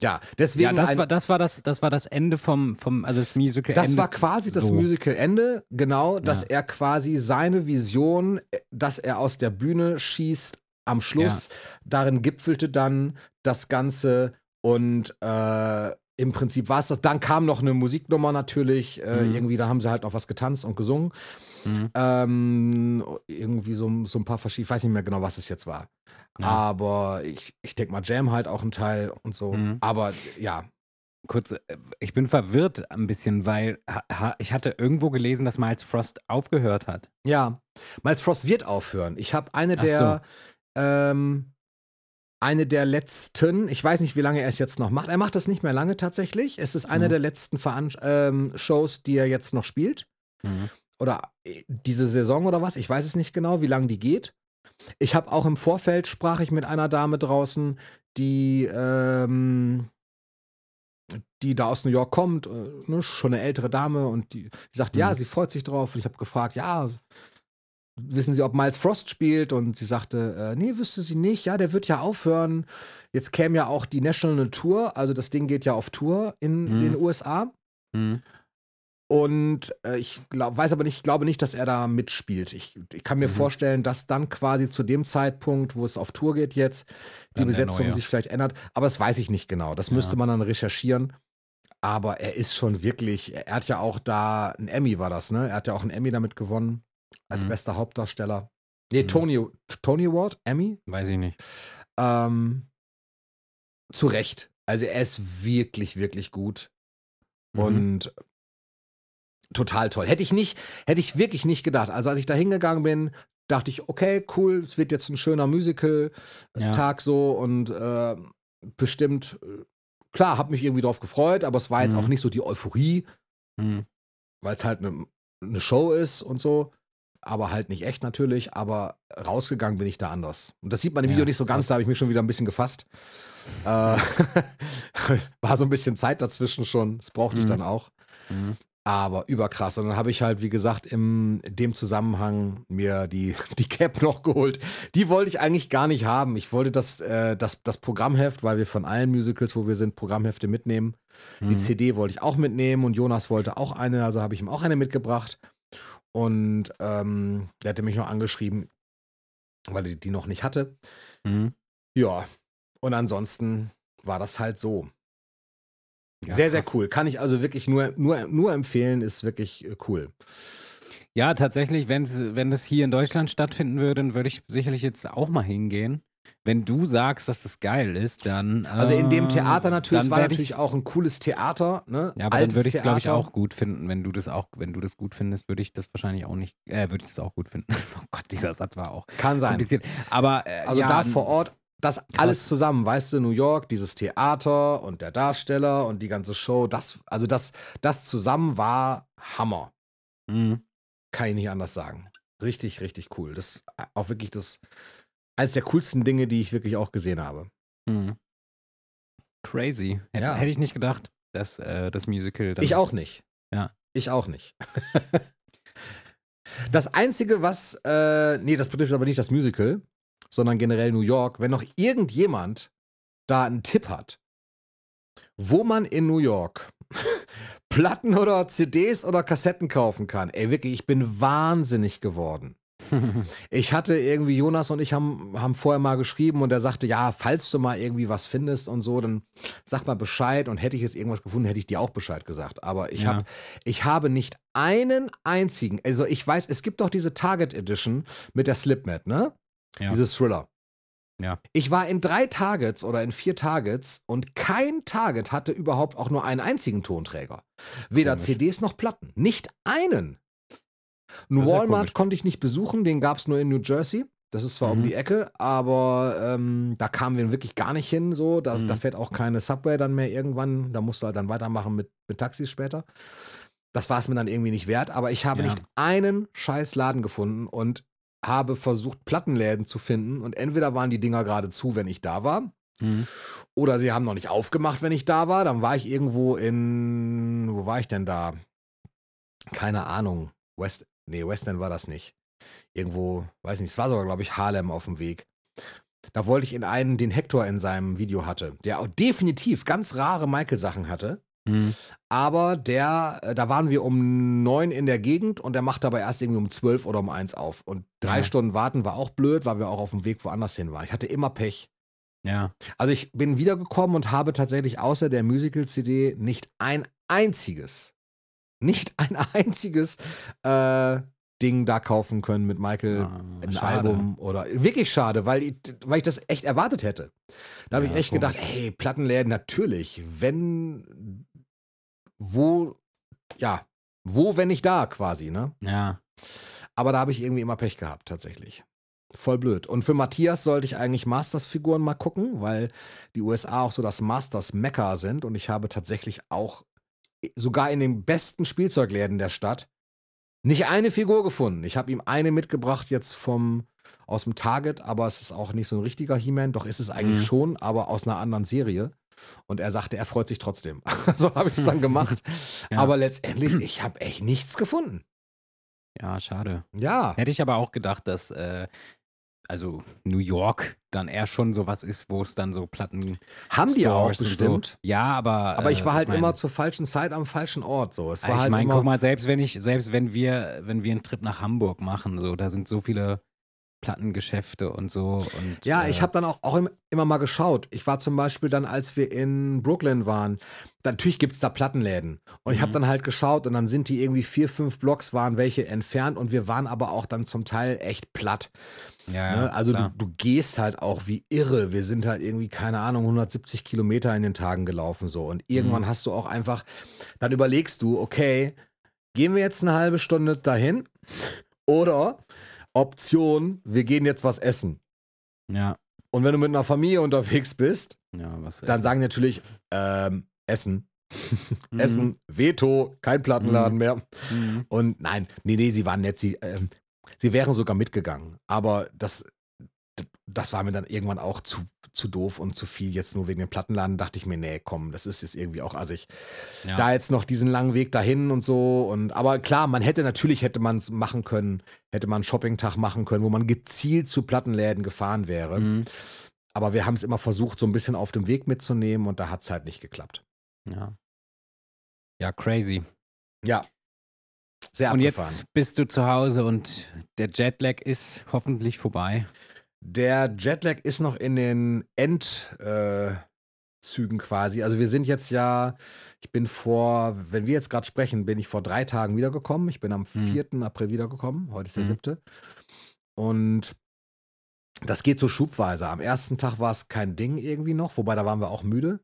Ja, deswegen. Ja, das ein, war, das war das, das war das Ende vom, vom also das Musical das Ende. war quasi das so. Musical-Ende, genau, dass Ja. er quasi seine Vision, äh, dass er aus der Bühne schießt, am Schluss, darin gipfelte dann das Ganze und äh, im Prinzip war es das. Dann kam noch eine Musiknummer natürlich, äh, Mhm. irgendwie, da haben sie halt noch was getanzt und gesungen. Mhm. Ähm, irgendwie so, so ein paar verschiedene, ich weiß nicht mehr genau, was es jetzt war. Ja. Aber ich, ich denke mal, Jam halt auch ein Teil und so. Mhm. Aber ja, Kurz, äh, ich bin verwirrt ein bisschen, weil ha, ich hatte irgendwo gelesen, dass Miles Frost aufgehört hat. Ja, Miles Frost wird aufhören. Ich habe eine Ach der, ähm, eine der letzten, ich weiß nicht, wie lange er es jetzt noch macht. Er macht das nicht mehr lange tatsächlich. Es ist eine Mhm. der letzten Veran ähm, Shows, die er jetzt noch spielt. Mhm. Oder äh, diese Saison oder was. Ich weiß es nicht genau, wie lange die geht. Ich habe auch im Vorfeld sprach ich mit einer Dame draußen, die, ähm, die da aus New York kommt, äh, ne, schon eine ältere Dame und die, die sagt, ja, Mhm. sie freut sich drauf. Und ich habe gefragt, ja, wissen Sie, ob Miles Frost spielt? Und sie sagte, äh, nee, wüsste sie nicht. Ja, der wird ja aufhören. Jetzt käme ja auch die National Tour, also das Ding geht ja auf Tour in Mhm. den USA. Mhm. Und äh, ich glaub, weiß aber nicht, ich glaube nicht, dass er da mitspielt. Ich, ich kann mir Mhm. vorstellen, dass dann quasi zu dem Zeitpunkt, wo es auf Tour geht jetzt, die Dann Besetzung sich vielleicht ändert. Aber das weiß ich nicht genau. Das Ja. müsste man dann recherchieren. Aber er ist schon wirklich, er hat ja auch da, ein Emmy war das, ne? Er hat ja auch einen Emmy damit gewonnen, als Mhm. bester Hauptdarsteller. Nee, Mhm. Tony, Tony Award, Emmy. Weiß ich nicht. Ähm, zu Recht. Also er ist wirklich, wirklich gut. Mhm. Und total toll. Hätte ich nicht, hätte ich wirklich nicht gedacht. Also als ich da hingegangen bin, dachte ich, okay, cool, es wird jetzt ein schöner Musical-Tag Ja. so und äh, bestimmt, äh, klar, habe mich irgendwie drauf gefreut, aber es war jetzt Mhm. auch nicht so die Euphorie, Mhm. weil es halt eine ne Show ist und so. Aber halt nicht echt natürlich, aber rausgegangen bin ich da anders. Und das sieht man im Ja, Video nicht so ganz, da habe ich mich schon wieder ein bisschen gefasst. Äh, war so ein bisschen Zeit dazwischen schon, das brauchte ich Mhm. dann auch. Mhm. Aber überkrass. Und dann habe ich halt, wie gesagt, in dem Zusammenhang mir die, die Cap noch geholt. Die wollte ich eigentlich gar nicht haben. Ich wollte das, äh, das, das Programmheft, weil wir von allen Musicals, wo wir sind, Programmhefte mitnehmen. Die Mhm. CD wollte ich auch mitnehmen und Jonas wollte auch eine, also habe ich ihm auch eine mitgebracht. Und ähm, der hatte mich noch angeschrieben, weil er die noch nicht hatte. Mhm. Ja, und ansonsten war das halt so. Ja, sehr, sehr krass. cool. Kann ich also wirklich nur, nur, nur empfehlen, ist wirklich äh, cool. Ja, tatsächlich, wenn's, wenn das hier in Deutschland stattfinden würde, dann würde ich sicherlich jetzt auch mal hingehen. Wenn du sagst, dass das geil ist, dann. Also in dem äh, Theater natürlich, es war natürlich auch ein cooles Theater, ne? Ja, aber Altes dann würde ich es, glaube ich, auch gut finden. Wenn du das auch, wenn du das gut findest, würde ich das wahrscheinlich auch nicht, äh, würde ich das auch gut finden. Oh Gott, dieser Satz war auch Kann sein. kompliziert. Aber äh, Also ja, da vor Ort, das alles zusammen, weißt du, New York, dieses Theater und der Darsteller und die ganze Show, das, also das, das zusammen war Hammer. Mhm. Kann ich nicht anders sagen. Richtig, richtig cool. Das ist auch wirklich das, eines der coolsten Dinge, die ich wirklich auch gesehen habe. Mhm. Crazy. Hätte, Ja. hätte ich nicht gedacht, dass äh, das Musical. Ich auch nicht. Ja. Ich auch nicht. das Einzige, was, äh, nee, das betrifft aber nicht das Musical, sondern generell New York. Wenn noch irgendjemand da einen Tipp hat, wo man in New York Platten oder CDs oder Kassetten kaufen kann. Ey, wirklich, ich bin wahnsinnig geworden. Ich hatte irgendwie, Jonas und ich haben, haben vorher mal geschrieben und er sagte, ja, falls du mal irgendwie was findest und so, dann sag mal Bescheid und hätte ich jetzt irgendwas gefunden, hätte ich dir auch Bescheid gesagt. Aber ich, Ja. hab, ich habe nicht einen einzigen, also ich weiß, es gibt doch diese Target Edition mit der Slipmat, ne? Ja. Diese Thriller. Ja. Ich war in drei Targets oder in vier Targets und kein Target hatte überhaupt auch nur einen einzigen Tonträger. Weder Komisch. CDs noch Platten. Nicht einen. Ein ja Walmart komisch. konnte ich nicht besuchen, den gab es nur in New Jersey. Das ist zwar um Mhm. die Ecke, aber ähm, da kamen wir wirklich gar nicht hin. So. Da, da Mhm. fährt auch keine Subway dann mehr irgendwann. Da musst du halt dann weitermachen mit, mit Taxis später. Das war es mir dann irgendwie nicht wert, aber ich habe Ja. nicht einen scheiß Laden gefunden und habe versucht, Plattenläden zu finden. Und entweder waren die Dinger gerade zu, wenn ich da war, Mhm. oder sie haben noch nicht aufgemacht, wenn ich da war. Dann war ich irgendwo in. Wo war ich denn da? Keine Ahnung. West. Nee, West End war das nicht. Irgendwo, weiß nicht, es war sogar, glaube ich, Harlem auf dem Weg. Da wollte ich in einen, den Hector in seinem Video hatte, der auch definitiv ganz rare Michael-Sachen hatte. Mhm. Aber der, äh, da waren wir um neun in der Gegend und der macht aber erst irgendwie um zwölf oder um eins auf. Und drei Ja. Stunden warten war auch blöd, weil wir auch auf dem Weg woanders hin waren. Ich hatte immer Pech. Ja. Also ich bin wiedergekommen und habe tatsächlich außer der Musical-CD nicht ein einziges, nicht ein einziges äh, Ding da kaufen können mit Michael. Ah, Ein schade. Album oder wirklich schade, weil ich, weil ich das echt erwartet hätte. Da habe Ja, ich echt komisch. gedacht, hey, Plattenläden, natürlich, wenn, wo, ja, wo, wenn nicht da quasi, ne? Ja. Aber da habe ich irgendwie immer Pech gehabt, tatsächlich. Voll blöd. Und für Matthias sollte ich eigentlich Masters-Figuren mal gucken, weil die USA auch so das Masters-Mekka sind. Und ich habe tatsächlich auch sogar in den besten Spielzeugläden der Stadt nicht eine Figur gefunden. Ich habe ihm eine mitgebracht jetzt vom aus dem Target, aber es ist auch nicht so ein richtiger He-Man. Doch ist es eigentlich Mhm. schon, aber aus einer anderen Serie. Und er sagte, er freut sich trotzdem. so habe ich es dann gemacht. Ja. Aber letztendlich, ich habe echt nichts gefunden. Ja, schade. Ja. Hätte ich aber auch gedacht, dass äh, also New York dann eher schon sowas ist, wo es dann so Platten Haben die auch bestimmt. So. Ja, aber Aber ich äh, war halt mein, immer zur falschen Zeit am falschen Ort. So. Es war ich halt meine, guck mal, selbst wenn ich, selbst wenn wir, wenn wir einen Trip nach Hamburg machen, so, da sind so viele Plattengeschäfte und so. Und, ja, äh, ich habe dann auch, auch im- immer mal geschaut. Ich war zum Beispiel dann, als wir in Brooklyn waren, natürlich gibt es da Plattenläden. Und ich habe Mhm. dann halt geschaut und dann sind die irgendwie vier, fünf Blocks waren welche entfernt und wir waren aber auch dann zum Teil echt platt. ja, ne? Also du, du gehst halt auch wie irre. Wir sind halt irgendwie, keine Ahnung, 170 Kilometer in den Tagen gelaufen so. Und irgendwann Mhm. hast du auch einfach, dann überlegst du, okay, gehen wir jetzt eine halbe Stunde dahin oder Option, wir gehen jetzt was essen. ja, Und wenn du mit einer Familie unterwegs bist, ja, was dann sagen natürlich, ähm, Essen. Mhm. Essen, Veto, kein Plattenladen mehr. Mhm. Und nein, nee, nee, sie waren nett. Sie, ähm, sie wären sogar mitgegangen. Aber das, das war mir dann irgendwann auch zu, zu doof und zu viel. Jetzt nur wegen dem Plattenladen dachte ich mir, nee, komm, das ist jetzt irgendwie auch assig. Ja. Da jetzt noch diesen langen Weg dahin und so. Und aber klar, man hätte natürlich hätte man es machen können, hätte man einen Shoppingtag machen können, wo man gezielt zu Plattenläden gefahren wäre. Mhm. Aber wir haben es immer versucht, so ein bisschen auf dem Weg mitzunehmen und da hat es halt nicht geklappt. ja. Ja, crazy. Ja. Sehr Und abgefahren. jetzt bist du zu Hause und der Jetlag ist hoffentlich vorbei. Der Jetlag ist noch in den Endzügen äh, quasi. Also wir sind jetzt ja, ich bin vor, wenn wir jetzt gerade sprechen, bin ich vor drei Tagen wiedergekommen. Ich bin am 4. April wiedergekommen. Heute ist der Mhm. 7. Und das geht so schubweise. Am ersten Tag war es kein Ding irgendwie noch, wobei da waren wir auch müde.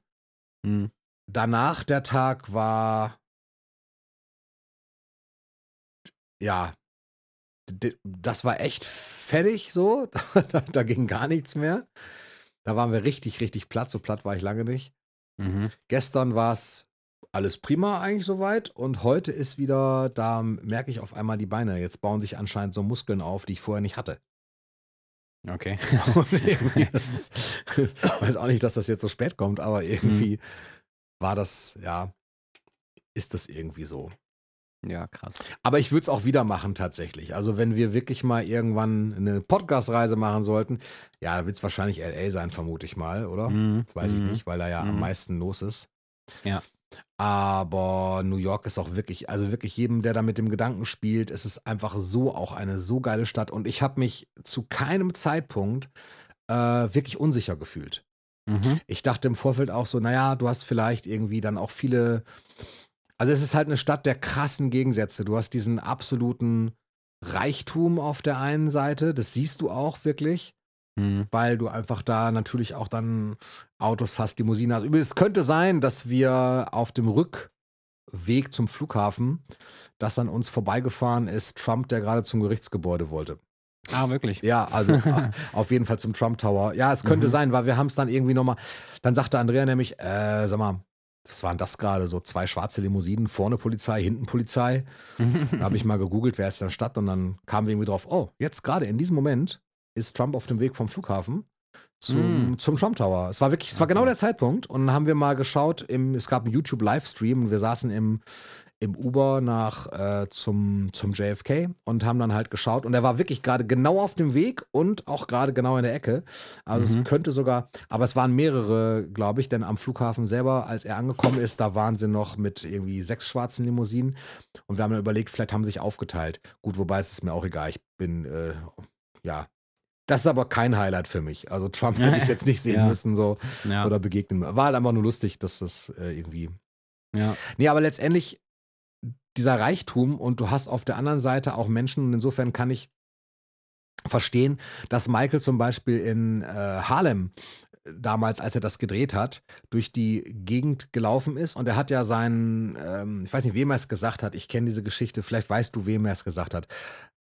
Mhm. Danach der Tag war ja, das war echt fertig so. da, da ging gar nichts mehr. Da waren wir richtig, richtig platt. So platt war ich lange nicht. Mhm. Gestern war es alles prima eigentlich soweit. Und heute ist wieder, da merke ich auf einmal die Beine. Jetzt bauen sich anscheinend so Muskeln auf, die ich vorher nicht hatte. Okay. Ist, ich weiß auch nicht, dass das jetzt so spät kommt, aber irgendwie war das, ja, ist das irgendwie so. Ja, krass. Aber ich würde es auch wieder machen tatsächlich. Also wenn wir wirklich mal irgendwann eine Podcast-Reise machen sollten, ja, da wird es wahrscheinlich LA sein, vermute ich mal, oder? Mhm. Weiß ich Mhm. nicht, weil da ja am Mhm. meisten los ist. Ja. Aber New York ist auch wirklich, also wirklich jedem, der da mit dem Gedanken spielt, es ist einfach so auch eine so geile Stadt. Und ich habe mich zu keinem Zeitpunkt äh, wirklich unsicher gefühlt. Mhm. Ich dachte im Vorfeld auch so, naja, du hast vielleicht irgendwie dann auch viele. Also es ist halt eine Stadt der krassen Gegensätze. Du hast diesen absoluten Reichtum auf der einen Seite, das siehst du auch wirklich, Mhm. weil du einfach da natürlich auch dann Autos hast, Limousinen hast. Übrigens, es könnte sein, dass wir auf dem Rückweg zum Flughafen, dass an uns vorbeigefahren ist Trump, der gerade zum Gerichtsgebäude wollte. Ah, wirklich? Ja, also auf jeden Fall zum Trump Tower. Ja, es könnte Mhm. sein, weil wir haben es dann irgendwie nochmal. Dann sagte Andrea nämlich, äh, sag mal, was waren das gerade? So zwei schwarze Limousinen, vorne Polizei, hinten Polizei. Da habe ich mal gegoogelt, wer ist in der Stadt und dann kamen wir irgendwie drauf, oh, jetzt gerade in diesem Moment ist Trump auf dem Weg vom Flughafen zum, Mm. zum Trump Tower. Es war wirklich, es war Okay. genau der Zeitpunkt und dann haben wir mal geschaut, im, es gab einen YouTube-Livestream und wir saßen im, im Uber nach äh, zum, zum JFK und haben dann halt geschaut und er war wirklich gerade genau auf dem Weg und auch gerade genau in der Ecke. Also Mhm. es könnte sogar, aber es waren mehrere, glaube ich, denn am Flughafen selber, als er angekommen ist, da waren sie noch mit irgendwie sechs schwarzen Limousinen und wir haben dann überlegt, vielleicht haben sie sich aufgeteilt. Gut, wobei es ist mir auch egal. Ich bin, äh, ja. Das ist aber kein Highlight für mich. Also Trump hätte ich jetzt nicht sehen Ja. müssen so ja. oder begegnen. War halt einfach nur lustig, dass das äh, irgendwie ja. Nee, aber letztendlich dieser Reichtum und du hast auf der anderen Seite auch Menschen und insofern kann ich verstehen, dass Michael zum Beispiel in äh, Harlem äh, damals, als er das gedreht hat, durch die Gegend gelaufen ist und er hat ja seinen, ähm, ich weiß nicht, wem er es gesagt hat, ich kenne diese Geschichte, vielleicht weißt du, wem er es gesagt hat.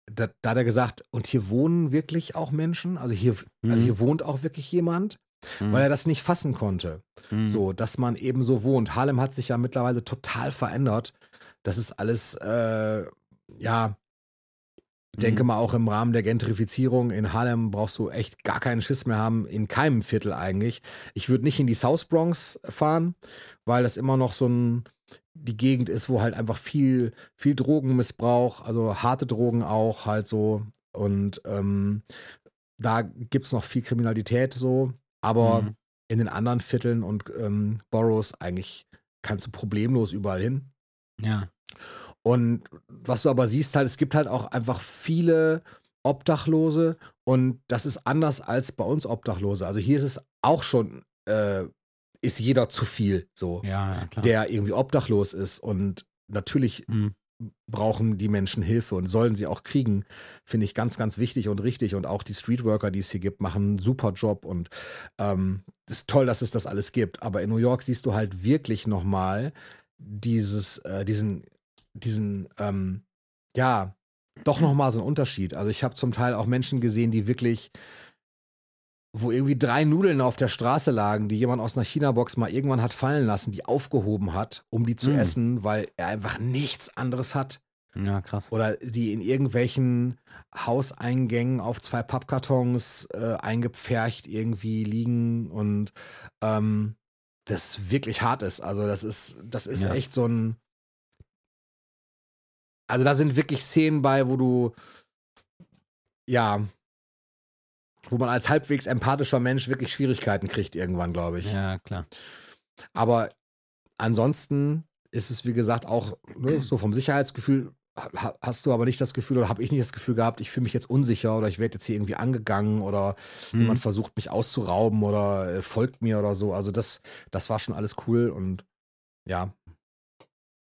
Da, da hat er gesagt, und hier wohnen wirklich auch Menschen, also hier, also Mhm. hier wohnt auch wirklich jemand, Mhm. weil er das nicht fassen konnte. Mhm. So, dass man eben so wohnt. Harlem hat sich ja mittlerweile total verändert. Das ist alles, äh, ja, ich denke Mhm. mal auch im Rahmen der Gentrifizierung in Harlem brauchst du echt gar keinen Schiss mehr haben, in keinem Viertel eigentlich. Ich würde nicht in die South Bronx fahren, weil das immer noch so ein, die Gegend ist, wo halt einfach viel, viel Drogenmissbrauch, also harte Drogen auch halt so. Und ähm, da gibt es noch viel Kriminalität so. Aber Mhm. in den anderen Vierteln und ähm, Boroughs eigentlich kannst du problemlos überall hin. Ja. Und was du aber siehst halt, es gibt halt auch einfach viele Obdachlose und das ist anders als bei uns Obdachlose. Also hier ist es auch schon, äh, ist jeder zu viel so, Ja, ja, der irgendwie obdachlos ist und natürlich Mhm. brauchen die Menschen Hilfe und sollen sie auch kriegen, finde ich ganz, ganz wichtig und richtig. Und auch die Streetworker, die es hier gibt, machen einen super Job und ähm, es ist toll, dass es das alles gibt. Aber in New York siehst du halt wirklich nochmal dieses, äh, diesen, diesen, ähm, ja, doch nochmal so einen Unterschied. Also ich habe zum Teil auch Menschen gesehen, die wirklich wo irgendwie drei Nudeln auf der Straße lagen, die jemand aus einer China-Box mal irgendwann hat fallen lassen, die aufgehoben hat, um die zu Mm. essen, weil er einfach nichts anderes hat. Ja, krass. Oder die in irgendwelchen Hauseingängen auf zwei Pappkartons äh, eingepfercht irgendwie liegen und ähm, das wirklich hart ist. Also das ist, das ist Ja. echt so ein. Also da sind wirklich Szenen bei, wo du ja, wo man als halbwegs empathischer Mensch wirklich Schwierigkeiten kriegt irgendwann, glaube ich. Ja, klar. Aber ansonsten ist es, wie gesagt, auch ne, so vom Sicherheitsgefühl hast du aber nicht das Gefühl oder habe ich nicht das Gefühl gehabt, ich fühle mich jetzt unsicher oder ich werde jetzt hier irgendwie angegangen oder Mhm. jemand versucht mich auszurauben oder äh, folgt mir oder so. Also das, das war schon alles cool und ja,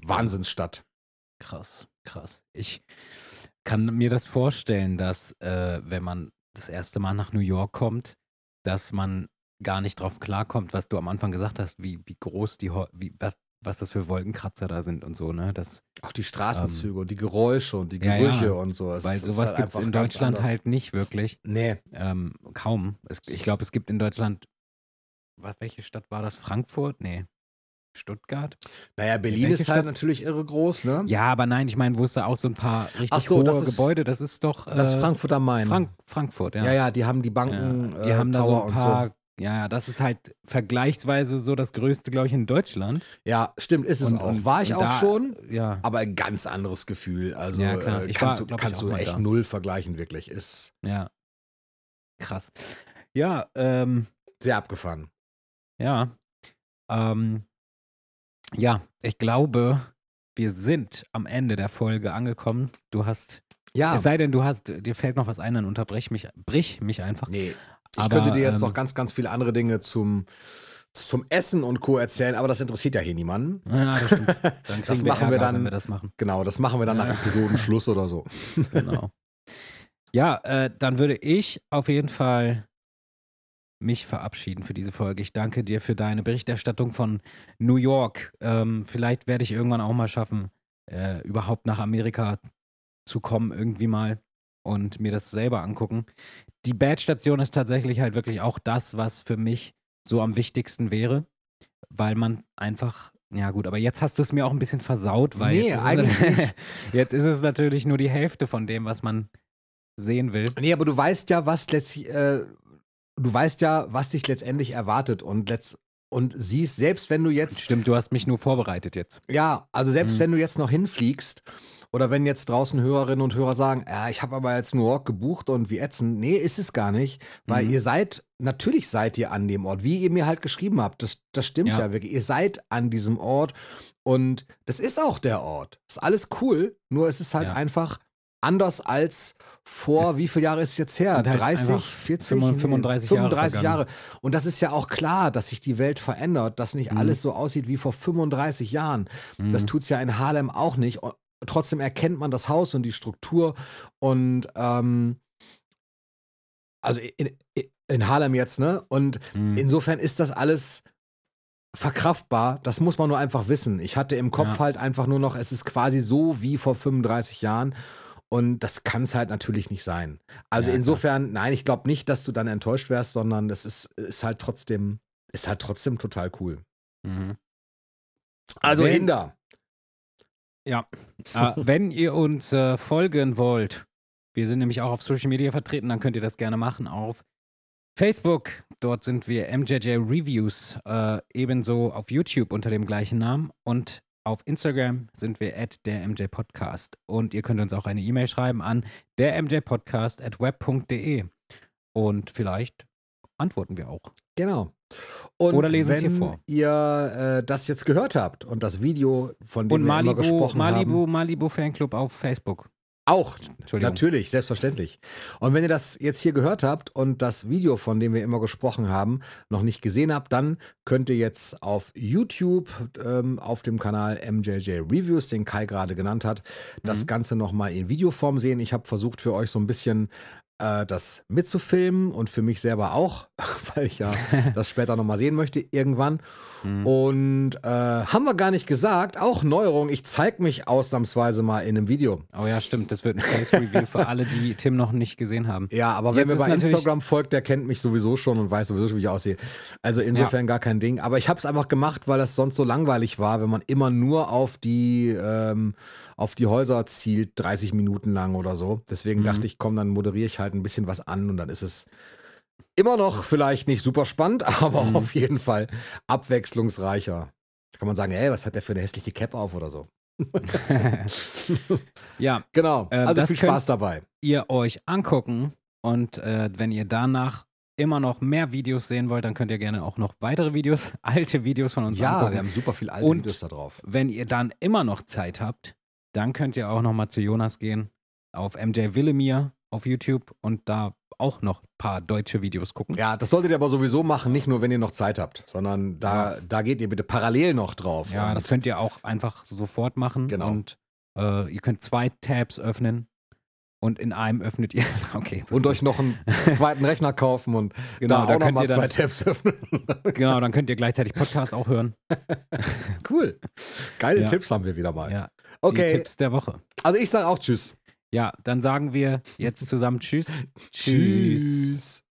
Wahnsinnsstadt. Krass, krass. Ich kann mir das vorstellen, dass äh, wenn man das erste Mal nach New York kommt, dass man gar nicht drauf klarkommt, was du am Anfang gesagt hast, wie, wie groß die, wie, was, das für Wolkenkratzer da sind und so, ne? Das, Auch die Straßenzüge und die Geräusche und die Ähm, Ja, Gerüche ja. und so. Es weil ist sowas halt gibt es in Deutschland anders. halt nicht wirklich. Nee, Ähm, kaum. Es, ich glaube, es gibt in Deutschland, was, welche Stadt war das? Frankfurt? Nee. Stuttgart? naja, Berlin ist halt Stadt? natürlich irre groß, ne? Ja, aber nein, ich meine, wo es da auch so ein paar richtig so, hohe das ist- Gebäude, das ist doch. Das ist äh, Frankfurt am Main. Frank Frankfurt, ja. Ja, ja, die haben die Banken, Ja, die äh, haben da so ein und so. Ja, das ist halt vergleichsweise so das Größte, glaube ich, in Deutschland. Ja, stimmt, ist es Und- auch. und- War ich auch da- schon, Ja. aber ein ganz anderes Gefühl. Also Ja, klar. äh, Ich kannst war, du, kannst du echt da. null vergleichen, wirklich. Ist Ja. Krass. Ja, ähm, sehr abgefahren. ja. Ähm, ja, ich glaube, wir sind am Ende der Folge angekommen. Du hast, Ja, es sei denn, du hast, dir fällt noch was ein, dann unterbrech mich, brich mich einfach. nee. Ich Aber, könnte dir jetzt ähm, noch ganz, ganz viele andere Dinge zum, zum Essen und Co. erzählen, aber das interessiert ja hier niemanden. Ja, das stimmt. Dann Das wir machen wir Ärger, dann- wenn wir das machen. Genau, das machen wir dann Ja. nach Episodenschluss oder so. Genau. Ja, äh, dann würde ich auf jeden Fall mich verabschieden für diese Folge. Ich danke dir für deine Berichterstattung von New York. Ähm, vielleicht werde ich irgendwann auch mal schaffen, äh, überhaupt nach Amerika zu kommen, irgendwie mal und mir das selber angucken. Die Bad-Station ist tatsächlich halt wirklich auch das, was für mich so am wichtigsten wäre, weil man einfach, ja gut, aber jetzt hast du es mir auch ein bisschen versaut, weil Nee, jetzt, ist eigentlich es, jetzt ist es natürlich nur die Hälfte von dem, was man sehen will. Nee, aber du weißt ja, was letztlich, äh, du weißt ja, was dich letztendlich erwartet und letzt und siehst, selbst wenn du jetzt Stimmt, du hast mich nur vorbereitet jetzt. Ja, also selbst Mhm. wenn du jetzt noch hinfliegst oder wenn jetzt draußen Hörerinnen und Hörer sagen, ja, ich habe aber jetzt New York gebucht und wie ätzend. Nee, ist es gar nicht, weil Mhm. ihr seid, natürlich seid ihr an dem Ort, wie ihr mir halt geschrieben habt. Das, das stimmt ja. Ja. wirklich. Ihr seid an diesem Ort und das ist auch der Ort. Ist alles cool, nur es ist halt Ja. einfach anders als vor, Es wie viele Jahre ist es jetzt her? halt 30, einfach 40? 35 Jahre 35 Jahre. vergangen. Und das ist ja auch klar, dass sich die Welt verändert, dass nicht Mhm. alles so aussieht wie vor 35 Jahren. Das Mhm. tut's ja in Harlem auch nicht. Und trotzdem erkennt man das Haus und die Struktur. Und ähm, also in, in Harlem jetzt, ne? Und Mhm. insofern ist das alles verkraftbar. Das muss man nur einfach wissen. Ich hatte im Kopf Ja. halt einfach nur noch, es ist quasi so wie vor 35 Jahren. Und das kann es halt natürlich nicht sein. Also Ja, klar. insofern, nein, ich glaube nicht, dass du dann enttäuscht wärst, sondern das ist, ist halt trotzdem, ist halt trotzdem total cool. Mhm. Also Wenn- Hinder. Ja, äh, wenn ihr uns äh, folgen wollt, wir sind nämlich auch auf Social Media vertreten, dann könnt ihr das gerne machen auf Facebook. Dort sind wir MJJ Reviews, äh, ebenso auf YouTube unter dem gleichen Namen und auf Instagram sind wir at der MJ Podcast. Und ihr könnt uns auch eine E-Mail schreiben an der MJ Podcast at web.de. Und vielleicht antworten wir auch. Genau. Und Oder lesen wenn hier vor. ihr äh, das jetzt gehört habt und das Video, von dem Und wir immer Malibu, gesprochen Malibu, haben, Malibu Fanclub auf Facebook. Auch, natürlich, selbstverständlich. Und wenn ihr das jetzt hier gehört habt und das Video, von dem wir immer gesprochen haben, noch nicht gesehen habt, dann könnt ihr jetzt auf YouTube ähm, auf dem Kanal MJJ Reviews, den Kai gerade genannt hat, das Mhm. Ganze nochmal in Videoform sehen. Ich habe versucht für euch so ein bisschen äh, das mitzufilmen und für mich selber auch, weil ich ja das später nochmal sehen möchte, irgendwann. Mhm. Und äh, haben wir gar nicht gesagt, auch Neuerung, ich zeige mich ausnahmsweise mal in einem Video. Oh ja, stimmt. Das wird ein Face Review für alle, die Tim noch nicht gesehen haben. Ja, aber wer mir bei Instagram folgt, der kennt mich sowieso schon und weiß sowieso schon, wie ich aussehe. Also insofern gar kein Ding. Aber ich habe es einfach gemacht, weil das sonst so langweilig war, wenn man immer nur auf die, ähm, auf die Häuser zielt, 30 Minuten lang oder so. Deswegen Mhm. dachte ich, komm, dann moderiere ich halt ein bisschen was an und dann ist es immer noch vielleicht nicht super spannend, aber Mhm. auf jeden Fall abwechslungsreicher. Da kann man sagen, ey, was hat der für eine hässliche Cap auf oder so. ja, Genau. Ähm, also viel Spaß dabei. ihr euch angucken und äh, wenn ihr danach immer noch mehr Videos sehen wollt, dann könnt ihr gerne auch noch weitere Videos, alte Videos von uns Ja, angucken. wir haben super viel alte Und- Videos da drauf. Wenn ihr dann immer noch Zeit habt, dann könnt ihr auch noch mal zu Jonas gehen auf MJ Willemir auf YouTube und da auch noch ein paar deutsche Videos gucken. Ja, das solltet ihr aber sowieso machen, nicht nur, wenn ihr noch Zeit habt, sondern da, da geht ihr bitte parallel noch drauf. Ja, das könnt ihr auch einfach sofort machen. Genau. Und äh, ihr könnt zwei Tabs öffnen und in einem öffnet ihr. Okay. und euch noch einen zweiten Rechner kaufen und Genau, da da auch noch könnt mal ihr dann- zwei Tabs öffnen. Genau, dann könnt ihr gleichzeitig Podcast auch hören. cool. Geile Ja. Tipps haben wir wieder mal. Ja. Die okay, Tipps der Woche. also ich sage auch Tschüss. Ja, dann sagen wir jetzt zusammen Tschüss. Tschüss.